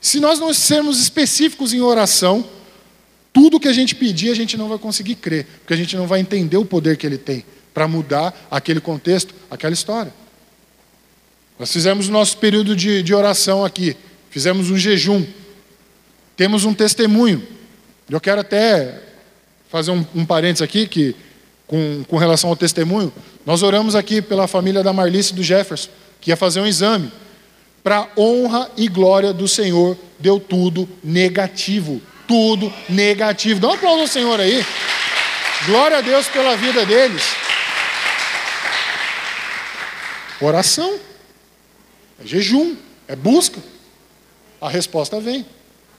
Se nós não sermos específicos em oração, tudo que a gente pedir, a gente não vai conseguir crer, porque a gente não vai entender o poder que ele tem para mudar aquele contexto, aquela história. Nós fizemos o nosso período de, de oração aqui, fizemos um jejum, temos um testemunho. Eu quero até fazer um, um parênteses aqui, que com, com relação ao testemunho, nós oramos aqui pela família da Marlice e do Jefferson, que ia fazer um exame. Para honra e glória do Senhor, deu tudo negativo. Tudo negativo. Dá um aplauso ao Senhor aí. Glória a Deus pela vida deles. Oração. É jejum. É busca. A resposta vem.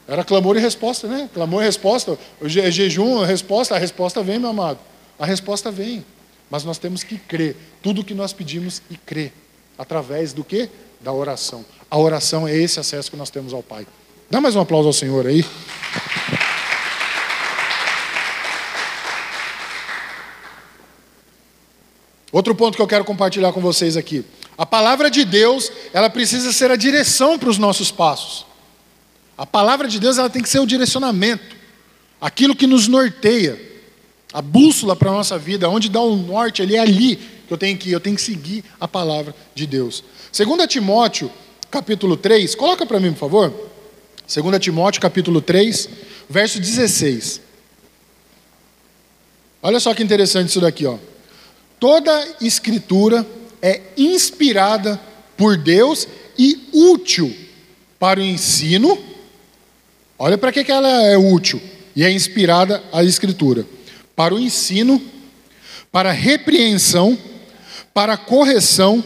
Era clamor e resposta, né? Clamor e resposta. É jejum, resposta. A resposta vem, meu amado. A resposta vem. Mas nós temos que crer. Tudo que nós pedimos e crer. Através do que? Da oração. A oração é esse acesso que nós temos ao Pai. Dá mais um aplauso ao Senhor aí. Outro ponto que eu quero compartilhar com vocês aqui. A palavra de Deus, ela precisa ser a direção para os nossos passos. A palavra de Deus, ela tem que ser o direcionamento. Aquilo que nos norteia a bússola para a nossa vida, onde dá o norte, ele é ali que eu tenho que ir, eu tenho que seguir a palavra de Deus. 2 Timóteo, capítulo 3, coloca para mim, por favor. 2 Timóteo, capítulo 3, verso 16. Olha só que interessante isso daqui, ó. Toda escritura é inspirada por Deus e útil para o ensino, Olha para que, que ela é útil e é inspirada a Escritura: para o ensino, para repreensão, para correção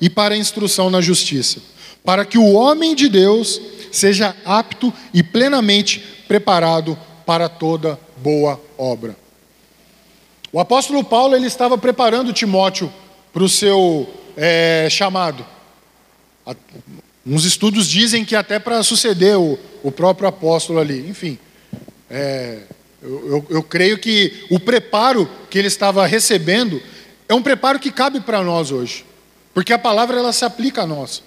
e para instrução na justiça, para que o homem de Deus seja apto e plenamente preparado para toda boa obra. O apóstolo Paulo ele estava preparando Timóteo para o seu é, chamado. Uns estudos dizem que até para suceder o, o, próprio apóstolo ali. Enfim, é, eu, eu, eu creio que o preparo que ele estava recebendo é um preparo que cabe para nós hoje, porque a palavra ela se aplica a nós.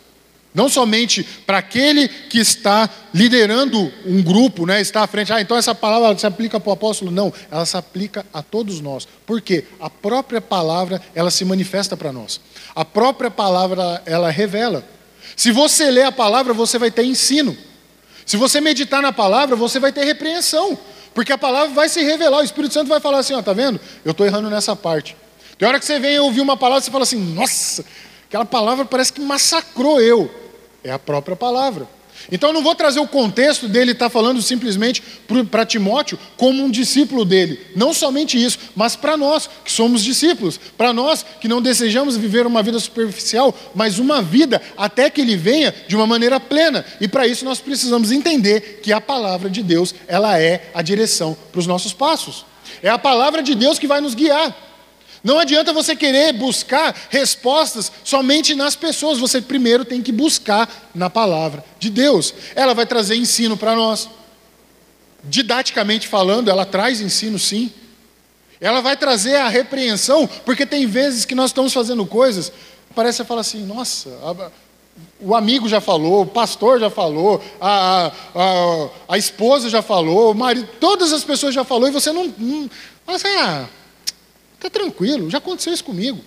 Não somente para aquele que está liderando um grupo, né, está à frente. Ah, então essa palavra se aplica para o apóstolo? Não, ela se aplica a todos nós. Por quê? A própria palavra, ela se manifesta para nós. A própria palavra, ela revela. Se você ler a palavra, você vai ter ensino. Se você meditar na palavra, você vai ter repreensão. Porque a palavra vai se revelar. O Espírito Santo vai falar assim: ó, tá vendo? Eu estou errando nessa parte. Tem hora que você vem ouvir uma palavra você fala assim: nossa, aquela palavra parece que massacrou eu. É a própria palavra. Então eu não vou trazer o contexto dele estar tá falando simplesmente para Timóteo como um discípulo dele. Não somente isso, mas para nós que somos discípulos, para nós que não desejamos viver uma vida superficial, mas uma vida até que ele venha de uma maneira plena. E para isso nós precisamos entender que a palavra de Deus, ela é a direção para os nossos passos. É a palavra de Deus que vai nos guiar. Não adianta você querer buscar respostas somente nas pessoas, você primeiro tem que buscar na palavra de Deus. Ela vai trazer ensino para nós. Didaticamente falando, ela traz ensino sim. Ela vai trazer a repreensão, porque tem vezes que nós estamos fazendo coisas, parece que fala assim, nossa, o amigo já falou, o pastor já falou, a, a, a, esposa já falou, o marido, todas as pessoas já falou, e você não. não mas, ah, Está tranquilo, já aconteceu isso comigo.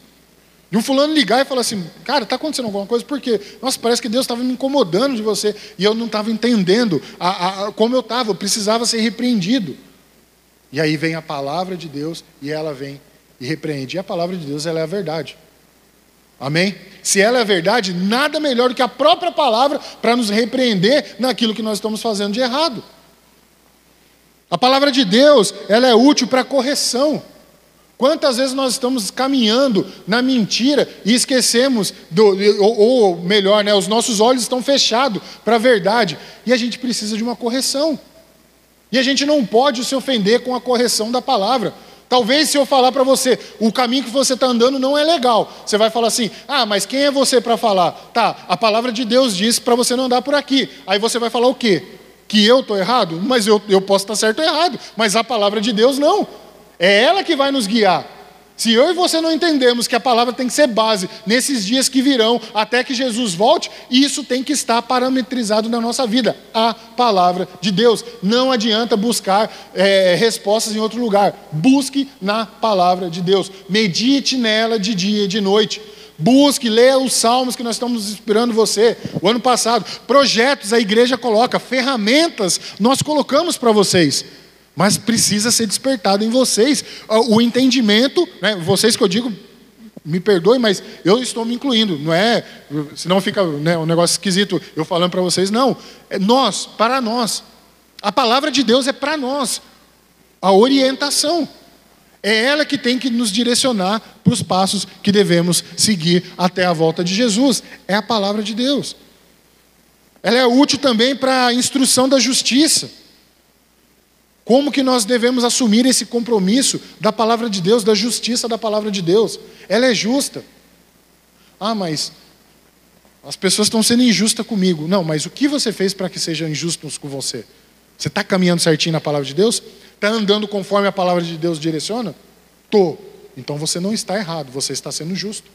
De um fulano ligar e falar assim, cara, está acontecendo alguma coisa, porque, nossa, parece que Deus estava me incomodando de você, e eu não estava entendendo a, a, como eu estava, eu precisava ser repreendido. E aí vem a palavra de Deus, e ela vem e repreende. E a palavra de Deus, ela é a verdade. Amém? Se ela é a verdade, nada melhor do que a própria palavra para nos repreender naquilo que nós estamos fazendo de errado. A palavra de Deus, ela é útil para correção. Quantas vezes nós estamos caminhando na mentira e esquecemos, do, ou, ou melhor, né, os nossos olhos estão fechados para a verdade e a gente precisa de uma correção. E a gente não pode se ofender com a correção da palavra. Talvez se eu falar para você, o caminho que você está andando não é legal, você vai falar assim: ah, mas quem é você para falar? Tá, a palavra de Deus diz para você não andar por aqui. Aí você vai falar o quê? Que eu estou errado? Mas eu, eu posso estar certo ou errado, mas a palavra de Deus não. É ela que vai nos guiar. Se eu e você não entendemos que a palavra tem que ser base nesses dias que virão, até que Jesus volte, isso tem que estar parametrizado na nossa vida. A palavra de Deus. Não adianta buscar é, respostas em outro lugar. Busque na palavra de Deus. Medite nela de dia e de noite. Busque, leia os salmos que nós estamos inspirando você. O ano passado, projetos a igreja coloca, ferramentas nós colocamos para vocês. Mas precisa ser despertado em vocês o entendimento, né, vocês que eu digo, me perdoe, mas eu estou me incluindo, não é? Senão fica né, um negócio esquisito eu falando para vocês, não. É nós, para nós. A palavra de Deus é para nós. A orientação. É ela que tem que nos direcionar para os passos que devemos seguir até a volta de Jesus. É a palavra de Deus. Ela é útil também para a instrução da justiça. Como que nós devemos assumir esse compromisso da palavra de Deus, da justiça da palavra de Deus? Ela é justa. Ah, mas as pessoas estão sendo injustas comigo. Não, mas o que você fez para que sejam injustos com você? Você está caminhando certinho na palavra de Deus? Está andando conforme a palavra de Deus direciona? Tô. Então você não está errado, você está sendo justo.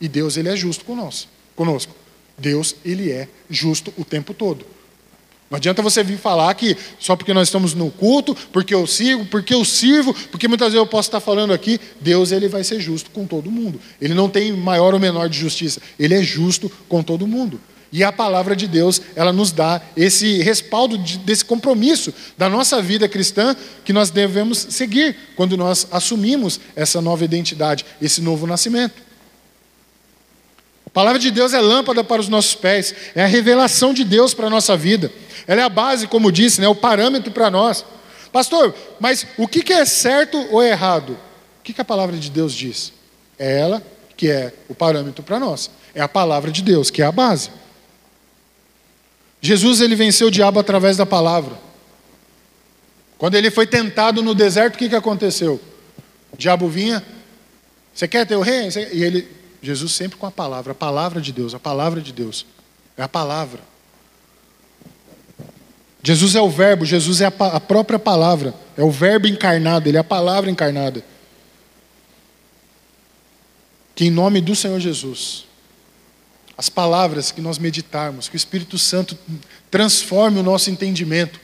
E Deus ele é justo conosco. Deus ele é justo o tempo todo. Não adianta você vir falar que só porque nós estamos no culto, porque eu sigo, porque eu sirvo, porque muitas vezes eu posso estar falando aqui, Deus ele vai ser justo com todo mundo. Ele não tem maior ou menor de justiça, ele é justo com todo mundo. E a palavra de Deus, ela nos dá esse respaldo de, desse compromisso da nossa vida cristã que nós devemos seguir quando nós assumimos essa nova identidade, esse novo nascimento. A palavra de Deus é lâmpada para os nossos pés, é a revelação de Deus para a nossa vida. Ela é a base, como disse, né, o parâmetro para nós. Pastor, mas o que é certo ou errado? O que a palavra de Deus diz? É ela que é o parâmetro para nós. É a palavra de Deus, que é a base. Jesus ele venceu o diabo através da palavra. Quando ele foi tentado no deserto, o que, que aconteceu? O diabo vinha, você quer ter o rei? E ele, Jesus sempre com a palavra, a palavra de Deus, a palavra de Deus. É a palavra. Jesus é o verbo, Jesus é a, a própria palavra, é o verbo encarnado, ele é a palavra encarnada. Que em nome do Senhor Jesus, as palavras que nós meditarmos, que o Espírito Santo transforme o nosso entendimento,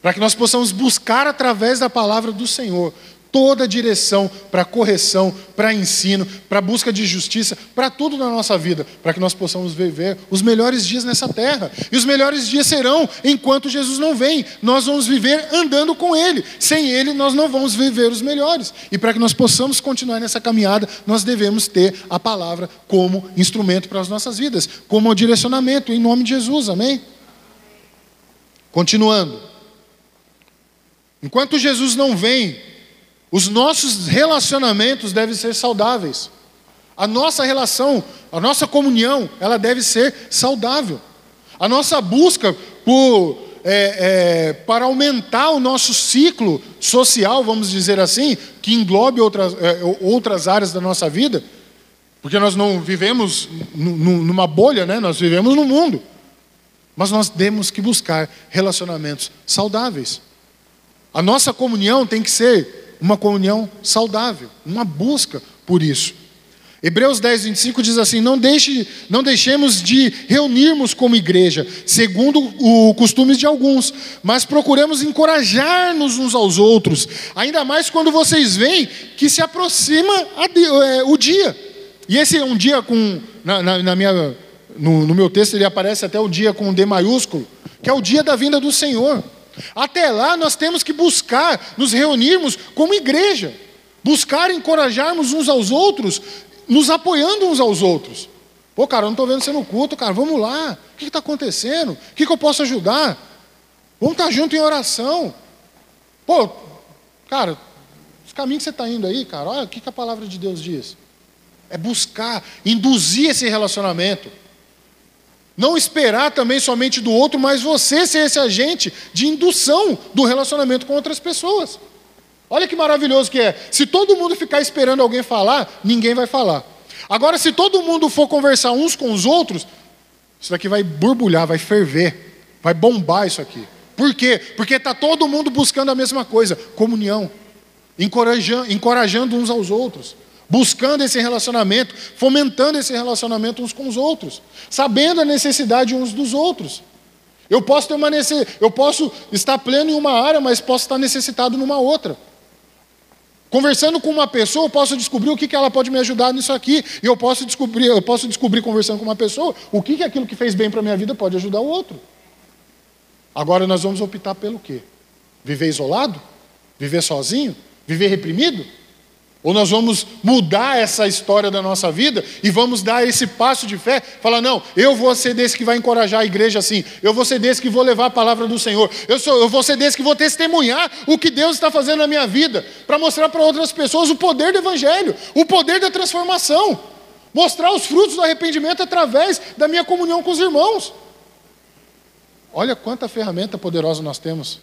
para que nós possamos buscar através da palavra do Senhor toda direção para correção, para ensino, para busca de justiça, para tudo na nossa vida, para que nós possamos viver os melhores dias nessa terra. E os melhores dias serão enquanto Jesus não vem. Nós vamos viver andando com Ele. Sem Ele, nós não vamos viver os melhores. E para que nós possamos continuar nessa caminhada, nós devemos ter a palavra como instrumento para as nossas vidas, como direcionamento, em nome de Jesus. Amém? Continuando. Enquanto Jesus não vem, os nossos relacionamentos devem ser saudáveis. A nossa relação, a nossa comunhão, ela deve ser saudável. A nossa busca por, é, é, para aumentar o nosso ciclo social, vamos dizer assim, que englobe outras, é, outras áreas da nossa vida, porque nós não vivemos numa bolha, né? nós vivemos no mundo. Mas nós temos que buscar relacionamentos saudáveis. A nossa comunhão tem que ser uma comunhão saudável, uma busca por isso. Hebreus 10, 25 diz assim: não, deixe, não deixemos de reunirmos como igreja, segundo o costume de alguns, mas procuremos encorajar-nos uns aos outros, ainda mais quando vocês veem que se aproxima é, o dia. E esse é um dia com, na, na, na minha, no, no meu texto ele aparece até o dia com D maiúsculo, que é o dia da vinda do Senhor. Até lá nós temos que buscar nos reunirmos como igreja, buscar encorajarmos uns aos outros, nos apoiando uns aos outros. Pô, cara, eu não estou vendo você no culto, cara, vamos lá. O que está acontecendo? O que, que eu posso ajudar? Vamos estar tá junto em oração. Pô, cara, os caminhos que você está indo aí, cara, olha o que, que a palavra de Deus diz. É buscar, induzir esse relacionamento. Não esperar também somente do outro, mas você ser esse agente de indução do relacionamento com outras pessoas. Olha que maravilhoso que é. Se todo mundo ficar esperando alguém falar, ninguém vai falar. Agora, se todo mundo for conversar uns com os outros, isso daqui vai borbulhar, vai ferver, vai bombar isso aqui. Por quê? Porque está todo mundo buscando a mesma coisa: comunhão, encorajando, encorajando uns aos outros buscando esse relacionamento, fomentando esse relacionamento uns com os outros, sabendo a necessidade uns dos outros. Eu posso ter uma eu posso estar pleno em uma área, mas posso estar necessitado numa outra. Conversando com uma pessoa, eu posso descobrir o que, que ela pode me ajudar nisso aqui. E eu posso descobrir, eu posso descobrir conversando com uma pessoa, o que, que aquilo que fez bem para a minha vida pode ajudar o outro. Agora nós vamos optar pelo quê? Viver isolado? Viver sozinho? Viver reprimido? Ou nós vamos mudar essa história da nossa vida e vamos dar esse passo de fé, falar: não, eu vou ser desse que vai encorajar a igreja assim, eu vou ser desse que vou levar a palavra do Senhor, eu, sou, eu vou ser desse que vou testemunhar o que Deus está fazendo na minha vida, para mostrar para outras pessoas o poder do Evangelho, o poder da transformação, mostrar os frutos do arrependimento através da minha comunhão com os irmãos. Olha quanta ferramenta poderosa nós temos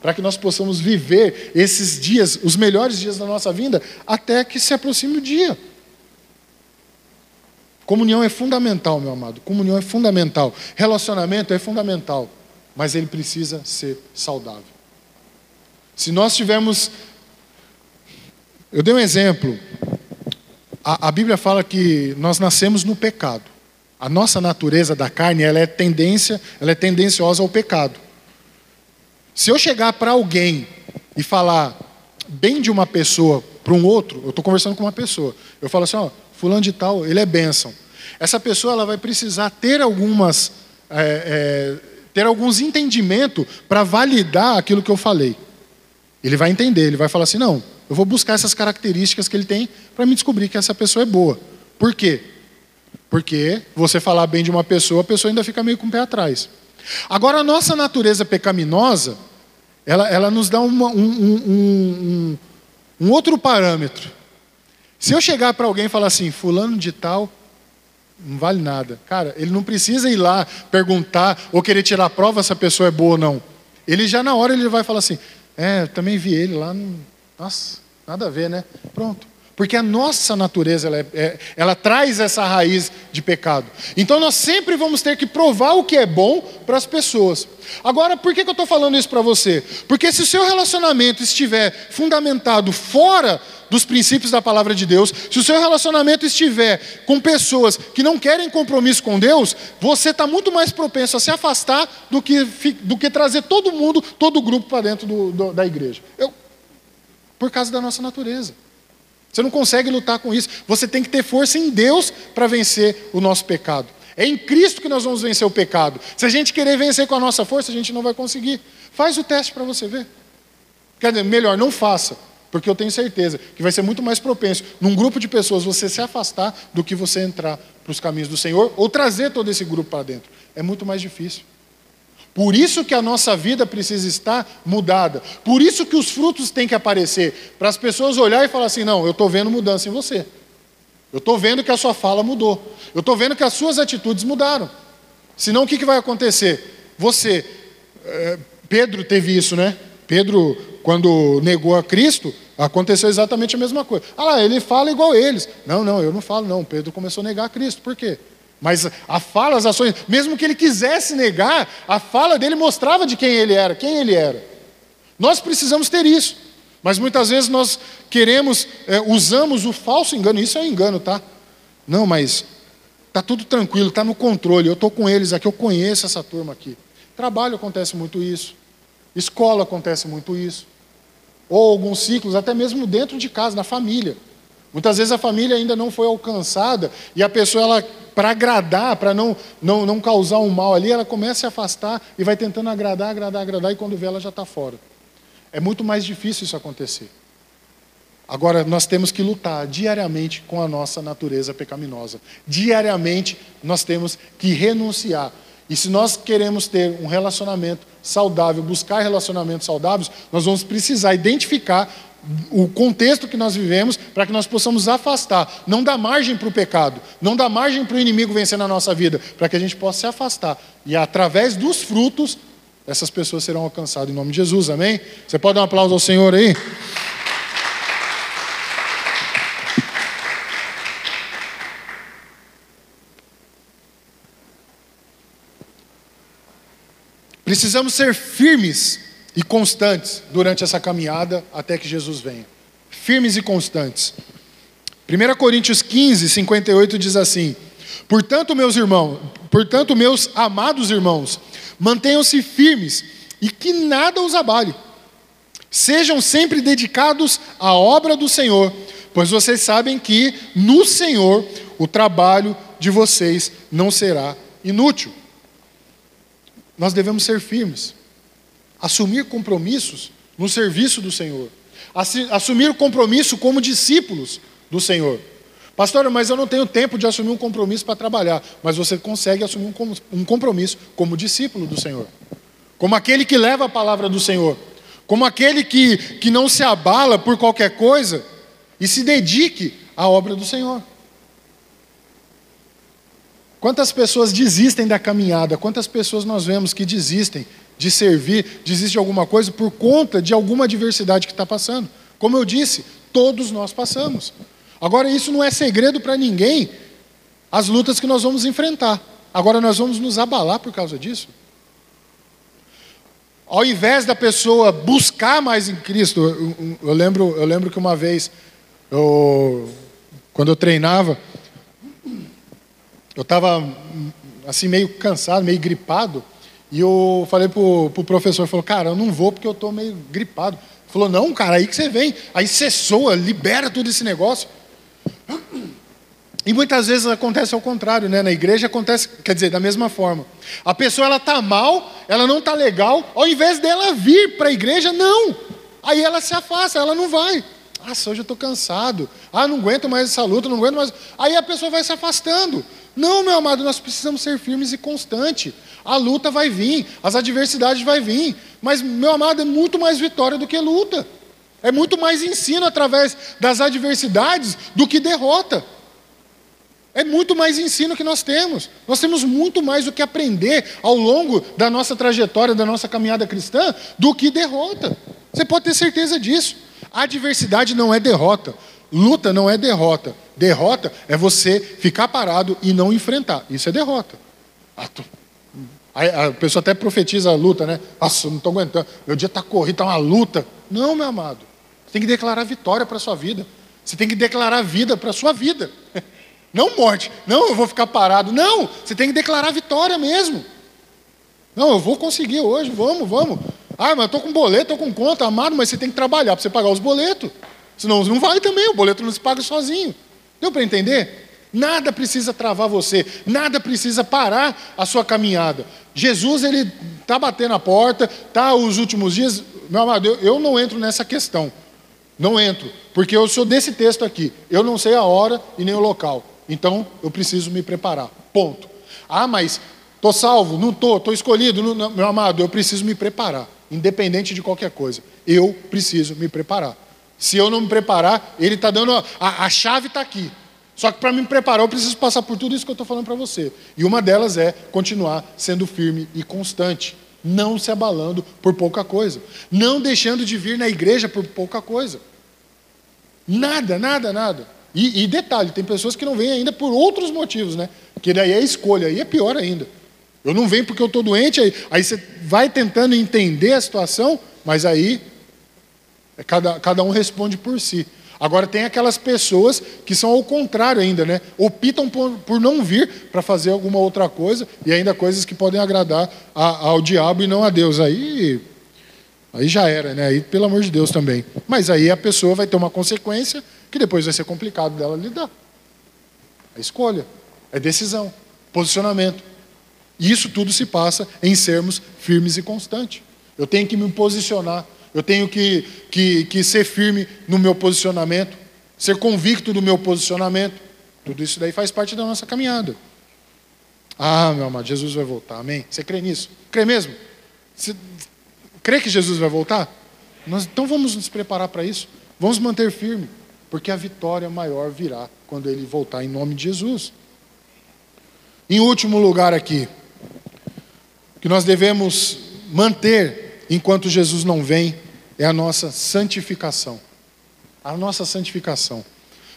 para que nós possamos viver esses dias, os melhores dias da nossa vida, até que se aproxime o dia. Comunhão é fundamental, meu amado. Comunhão é fundamental. Relacionamento é fundamental. Mas ele precisa ser saudável. Se nós tivermos. Eu dei um exemplo. A, a Bíblia fala que nós nascemos no pecado. A nossa natureza da carne ela é tendência, ela é tendenciosa ao pecado. Se eu chegar para alguém e falar bem de uma pessoa para um outro, eu estou conversando com uma pessoa, eu falo assim, ó, fulano de tal, ele é bênção. Essa pessoa ela vai precisar ter algumas, é, é, ter alguns entendimentos para validar aquilo que eu falei. Ele vai entender, ele vai falar assim, não, eu vou buscar essas características que ele tem para me descobrir que essa pessoa é boa. Por quê? Porque você falar bem de uma pessoa, a pessoa ainda fica meio com o pé atrás. Agora, a nossa natureza pecaminosa, ela, ela nos dá uma, um, um, um, um outro parâmetro. Se eu chegar para alguém e falar assim, fulano de tal, não vale nada. Cara, ele não precisa ir lá perguntar ou querer tirar a prova se a pessoa é boa ou não. Ele já na hora ele vai falar assim, é, também vi ele lá, nossa, nada a ver, né? Pronto. Porque a nossa natureza, ela, é, é, ela traz essa raiz de pecado. Então nós sempre vamos ter que provar o que é bom para as pessoas. Agora, por que, que eu estou falando isso para você? Porque se o seu relacionamento estiver fundamentado fora dos princípios da palavra de Deus, se o seu relacionamento estiver com pessoas que não querem compromisso com Deus, você está muito mais propenso a se afastar do que, do que trazer todo mundo, todo o grupo para dentro do, do, da igreja. Eu, por causa da nossa natureza. Você não consegue lutar com isso. Você tem que ter força em Deus para vencer o nosso pecado. É em Cristo que nós vamos vencer o pecado. Se a gente querer vencer com a nossa força, a gente não vai conseguir. Faz o teste para você ver. Quer dizer, melhor, não faça. Porque eu tenho certeza que vai ser muito mais propenso, num grupo de pessoas, você se afastar do que você entrar para os caminhos do Senhor ou trazer todo esse grupo para dentro. É muito mais difícil. Por isso que a nossa vida precisa estar mudada. Por isso que os frutos têm que aparecer. Para as pessoas olharem e falar assim: não, eu estou vendo mudança em você. Eu estou vendo que a sua fala mudou. Eu estou vendo que as suas atitudes mudaram. Senão o que, que vai acontecer? Você, é, Pedro teve isso, né? Pedro, quando negou a Cristo, aconteceu exatamente a mesma coisa. Ah lá, ele fala igual eles. Não, não, eu não falo, não. Pedro começou a negar a Cristo. Por quê? Mas a fala, as ações, mesmo que ele quisesse negar, a fala dele mostrava de quem ele era, quem ele era. Nós precisamos ter isso. Mas muitas vezes nós queremos, é, usamos o falso engano, isso é um engano, tá? Não, mas tá tudo tranquilo, tá no controle, eu estou com eles aqui, eu conheço essa turma aqui. Trabalho acontece muito isso, escola acontece muito isso, ou alguns ciclos, até mesmo dentro de casa, na família. Muitas vezes a família ainda não foi alcançada e a pessoa, ela, para agradar, para não, não, não causar um mal ali, ela começa a se afastar e vai tentando agradar, agradar, agradar, e quando vê ela já está fora. É muito mais difícil isso acontecer. Agora, nós temos que lutar diariamente com a nossa natureza pecaminosa. Diariamente, nós temos que renunciar. E se nós queremos ter um relacionamento saudável, buscar relacionamentos saudáveis, nós vamos precisar identificar o contexto que nós vivemos para que nós possamos afastar, não dar margem para o pecado, não dar margem para o inimigo vencer na nossa vida, para que a gente possa se afastar. E através dos frutos, essas pessoas serão alcançadas em nome de Jesus, amém? Você pode dar um aplauso ao Senhor aí? Precisamos ser firmes e constantes durante essa caminhada até que Jesus venha. Firmes e constantes. 1 Coríntios 15, 58 diz assim: Portanto, meus irmãos, portanto, meus amados irmãos, mantenham-se firmes e que nada os abale. Sejam sempre dedicados à obra do Senhor, pois vocês sabem que no Senhor o trabalho de vocês não será inútil. Nós devemos ser firmes assumir compromissos no serviço do Senhor, assumir o compromisso como discípulos do Senhor. Pastor, mas eu não tenho tempo de assumir um compromisso para trabalhar, mas você consegue assumir um compromisso como discípulo do Senhor, como aquele que leva a palavra do Senhor, como aquele que, que não se abala por qualquer coisa e se dedique à obra do Senhor. Quantas pessoas desistem da caminhada? Quantas pessoas nós vemos que desistem de servir, desiste de alguma coisa por conta de alguma adversidade que está passando. Como eu disse, todos nós passamos. Agora, isso não é segredo para ninguém, as lutas que nós vamos enfrentar. Agora, nós vamos nos abalar por causa disso. Ao invés da pessoa buscar mais em Cristo, eu, eu lembro, eu lembro que uma vez, eu, quando eu treinava, eu estava assim meio cansado, meio gripado. E eu falei pro, pro professor, falou, cara, eu não vou porque eu estou meio gripado. Ele falou, não, cara, aí que você vem. Aí soa, libera tudo esse negócio. E muitas vezes acontece ao contrário, né? Na igreja acontece, quer dizer, da mesma forma. A pessoa ela tá mal, ela não tá legal, ao invés dela vir para a igreja, não. Aí ela se afasta, ela não vai. Ah, hoje eu estou cansado. Ah, não aguento mais essa luta, não aguento mais. Aí a pessoa vai se afastando. Não, meu amado, nós precisamos ser firmes e constantes. A luta vai vir, as adversidades vai vir, mas meu amado é muito mais vitória do que luta. É muito mais ensino através das adversidades do que derrota. É muito mais ensino que nós temos. Nós temos muito mais o que aprender ao longo da nossa trajetória, da nossa caminhada cristã, do que derrota. Você pode ter certeza disso. Adversidade não é derrota. Luta não é derrota. Derrota é você ficar parado e não enfrentar. Isso é derrota. A pessoa até profetiza a luta, né? Nossa, não estou aguentando. Meu dia está corrido, está uma luta. Não, meu amado. Você tem que declarar vitória para a sua vida. Você tem que declarar vida para a sua vida. Não morte. Não, eu vou ficar parado. Não, você tem que declarar vitória mesmo. Não, eu vou conseguir hoje, vamos, vamos. Ah, mas eu estou com boleto, estou com conta, amado, mas você tem que trabalhar para você pagar os boletos. Senão não vai também, o boleto não se paga sozinho. Deu para entender? Nada precisa travar você, nada precisa parar a sua caminhada. Jesus, ele está batendo a porta, está os últimos dias. Meu amado, eu, eu não entro nessa questão. Não entro, porque eu sou desse texto aqui. Eu não sei a hora e nem o local. Então eu preciso me preparar. Ponto. Ah, mas estou salvo? Não estou, estou escolhido. Não, não, meu amado, eu preciso me preparar. Independente de qualquer coisa. Eu preciso me preparar. Se eu não me preparar, ele está dando. A, a, chave está aqui. Só que para me preparar, eu preciso passar por tudo isso que eu estou falando para você. E uma delas é continuar sendo firme e constante. Não se abalando por pouca coisa. Não deixando de vir na igreja por pouca coisa. Nada, nada, nada. E, e, detalhe, tem pessoas que não vêm ainda por outros motivos, né? Que daí é escolha, aí é pior ainda. Eu não venho porque eu estou doente, aí, aí você vai tentando entender a situação, mas aí cada, cada um responde por si. Agora tem aquelas pessoas que são ao contrário ainda, né? Optam por, por não vir para fazer alguma outra coisa, e ainda coisas que podem agradar a, ao diabo e não a Deus. Aí Aí já era, né? Aí, pelo amor de Deus também. Mas aí a pessoa vai ter uma consequência que depois vai ser complicado dela lidar. É escolha, é decisão, posicionamento. E isso tudo se passa em sermos firmes e constantes. Eu tenho que me posicionar, eu tenho que, que, que ser firme no meu posicionamento, ser convicto do meu posicionamento. Tudo isso daí faz parte da nossa caminhada. Ah, meu amado, Jesus vai voltar, amém? Você crê nisso? Crê mesmo? Você crê que Jesus vai voltar? Nós, então vamos nos preparar para isso. Vamos manter firme porque a vitória maior virá quando ele voltar em nome de Jesus. Em último lugar aqui, que nós devemos manter enquanto Jesus não vem é a nossa santificação. A nossa santificação.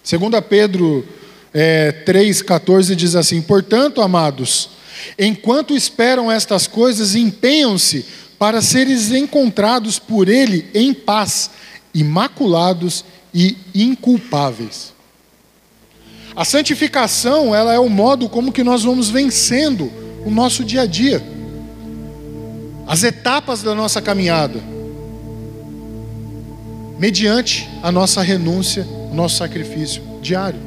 Segundo Pedro é, 3,14 diz assim: Portanto, amados, enquanto esperam estas coisas, empenham-se para seres encontrados por Ele em paz, imaculados e inculpáveis. A santificação, ela é o modo como que nós vamos vencendo o nosso dia a dia. As etapas da nossa caminhada. Mediante a nossa renúncia, nosso sacrifício diário.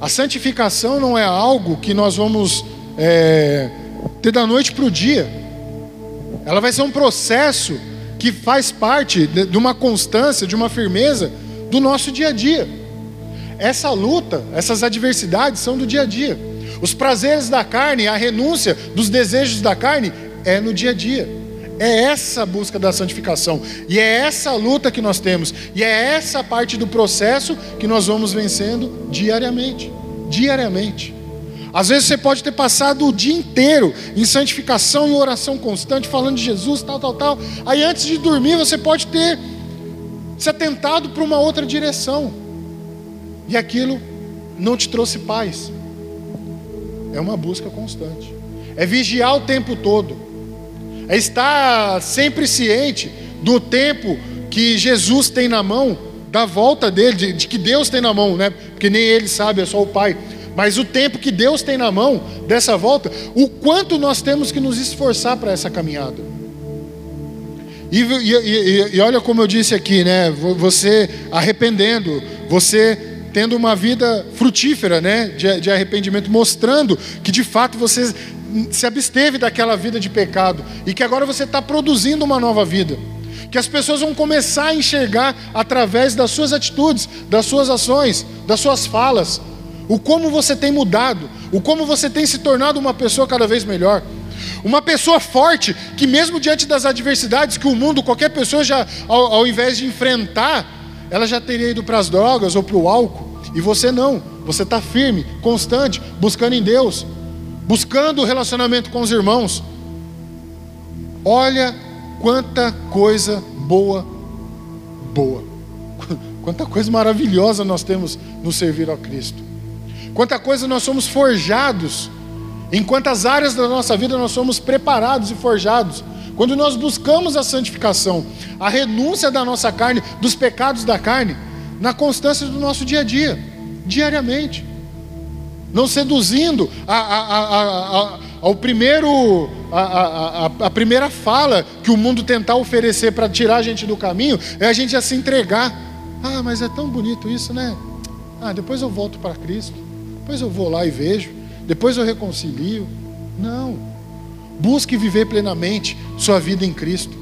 A santificação não é algo que nós vamos é, ter da noite para o dia. Ela vai ser um processo que faz parte de uma constância, de uma firmeza do nosso dia a dia. Essa luta, essas adversidades são do dia a dia. Os prazeres da carne, a renúncia dos desejos da carne é no dia a dia. É essa busca da santificação. E é essa luta que nós temos. E é essa parte do processo que nós vamos vencendo diariamente. Diariamente. Às vezes você pode ter passado o dia inteiro em santificação e oração constante, falando de Jesus, tal, tal, tal. Aí antes de dormir você pode ter se atentado para uma outra direção. E aquilo não te trouxe paz. É uma busca constante. É vigiar o tempo todo. É estar sempre ciente do tempo que Jesus tem na mão, da volta dele, de, de que Deus tem na mão, né? Porque nem ele sabe, é só o Pai mas o tempo que Deus tem na mão dessa volta, o quanto nós temos que nos esforçar para essa caminhada. E, e, e, e, olha como eu disse aqui, né? Você arrependendo, você tendo uma vida frutífera, né? De, de arrependimento, mostrando que de fato você se absteve daquela vida de pecado e que agora você está produzindo uma nova vida. Que as pessoas vão começar a enxergar através das suas atitudes, das suas ações, das suas falas, o como você tem mudado, o como você tem se tornado uma pessoa cada vez melhor. Uma pessoa forte que, mesmo diante das adversidades que o mundo, qualquer pessoa já, ao, ao invés de enfrentar, ela já teria ido para as drogas ou para o álcool. E você não. Você está firme, constante, buscando em Deus, buscando o relacionamento com os irmãos. Olha quanta coisa boa, boa. Quanta coisa maravilhosa nós temos no servir ao Cristo. Quanta coisa nós somos forjados. Em quantas áreas da nossa vida nós somos preparados e forjados. Quando nós buscamos a santificação, a renúncia da nossa carne, dos pecados da carne, na constância do nosso dia a dia, diariamente. Não seduzindo a, a, a, ao primeiro, a, primeira fala que o mundo tentar oferecer para tirar a gente do caminho, é a gente a se entregar ah, mas é tão bonito isso, né? Ah, depois eu volto para Cristo. Depois eu vou lá e vejo. Depois eu reconcilio. Não. Busque viver plenamente sua vida em Cristo.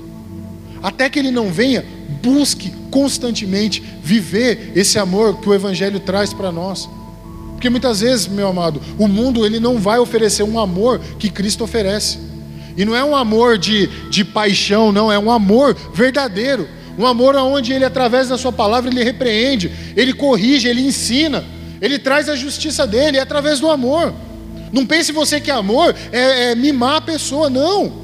Até que Ele não venha, busque constantemente viver esse amor que o Evangelho traz para nós. Porque muitas vezes, meu amado, o mundo ele não vai oferecer um amor que Cristo oferece. E não é um amor de, de paixão, não, é um amor verdadeiro. Um amor onde ele, através da sua palavra, ele repreende, ele corrige, ele ensina, ele traz a justiça dele, é através do amor. Não pense você que amor é, é mimar a pessoa, não.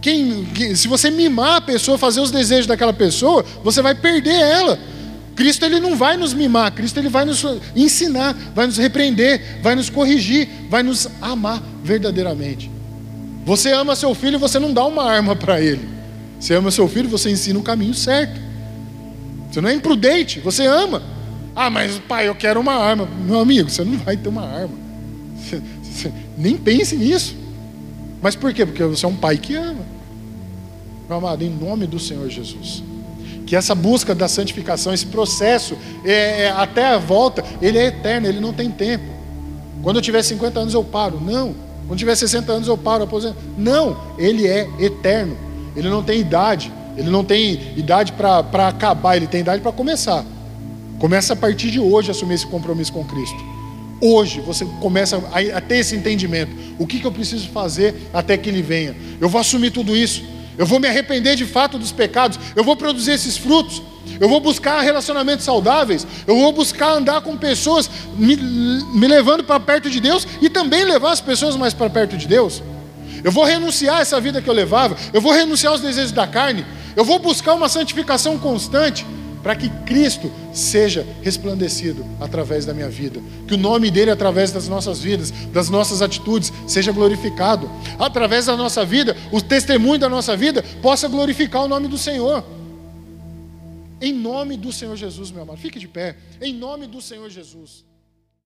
Quem, quem, se você mimar a pessoa, fazer os desejos daquela pessoa, você vai perder ela. Cristo ele não vai nos mimar, Cristo ele vai nos ensinar, vai nos repreender, vai nos corrigir, vai nos amar verdadeiramente. Você ama seu filho, você não dá uma arma para ele. Você ama seu filho, você ensina o caminho certo. Você não é imprudente, você ama. Ah, mas pai, eu quero uma arma. Meu amigo, você não vai ter uma arma. Você, nem pense nisso. Mas por quê? Porque você é um pai que ama. Meu amado, em nome do Senhor Jesus. Que essa busca da santificação, esse processo, é, é, até a volta, ele é eterno, ele não tem tempo. Quando eu tiver 50 anos eu paro. Não. Quando tiver 60 anos eu paro, aposento. Não, ele é eterno. Ele não tem idade. Ele não tem idade para acabar, ele tem idade para começar. Começa a partir de hoje a assumir esse compromisso com Cristo. Hoje você começa a, ter esse entendimento. O que, que eu preciso fazer até que Ele venha? Eu vou assumir tudo isso. Eu vou me arrepender de fato dos pecados. Eu vou produzir esses frutos. Eu vou buscar relacionamentos saudáveis. Eu vou buscar andar com pessoas me, me levando para perto de Deus e também levar as pessoas mais para perto de Deus. Eu vou renunciar a essa vida que eu levava, eu vou renunciar aos desejos da carne, eu vou buscar uma santificação constante para que Cristo seja resplandecido através da minha vida, que o nome dele através das nossas vidas, das nossas atitudes seja glorificado. Através da nossa vida, o testemunho da nossa vida possa glorificar o nome do Senhor. Em nome do Senhor Jesus, meu amado. Fique de pé. Em nome do Senhor Jesus.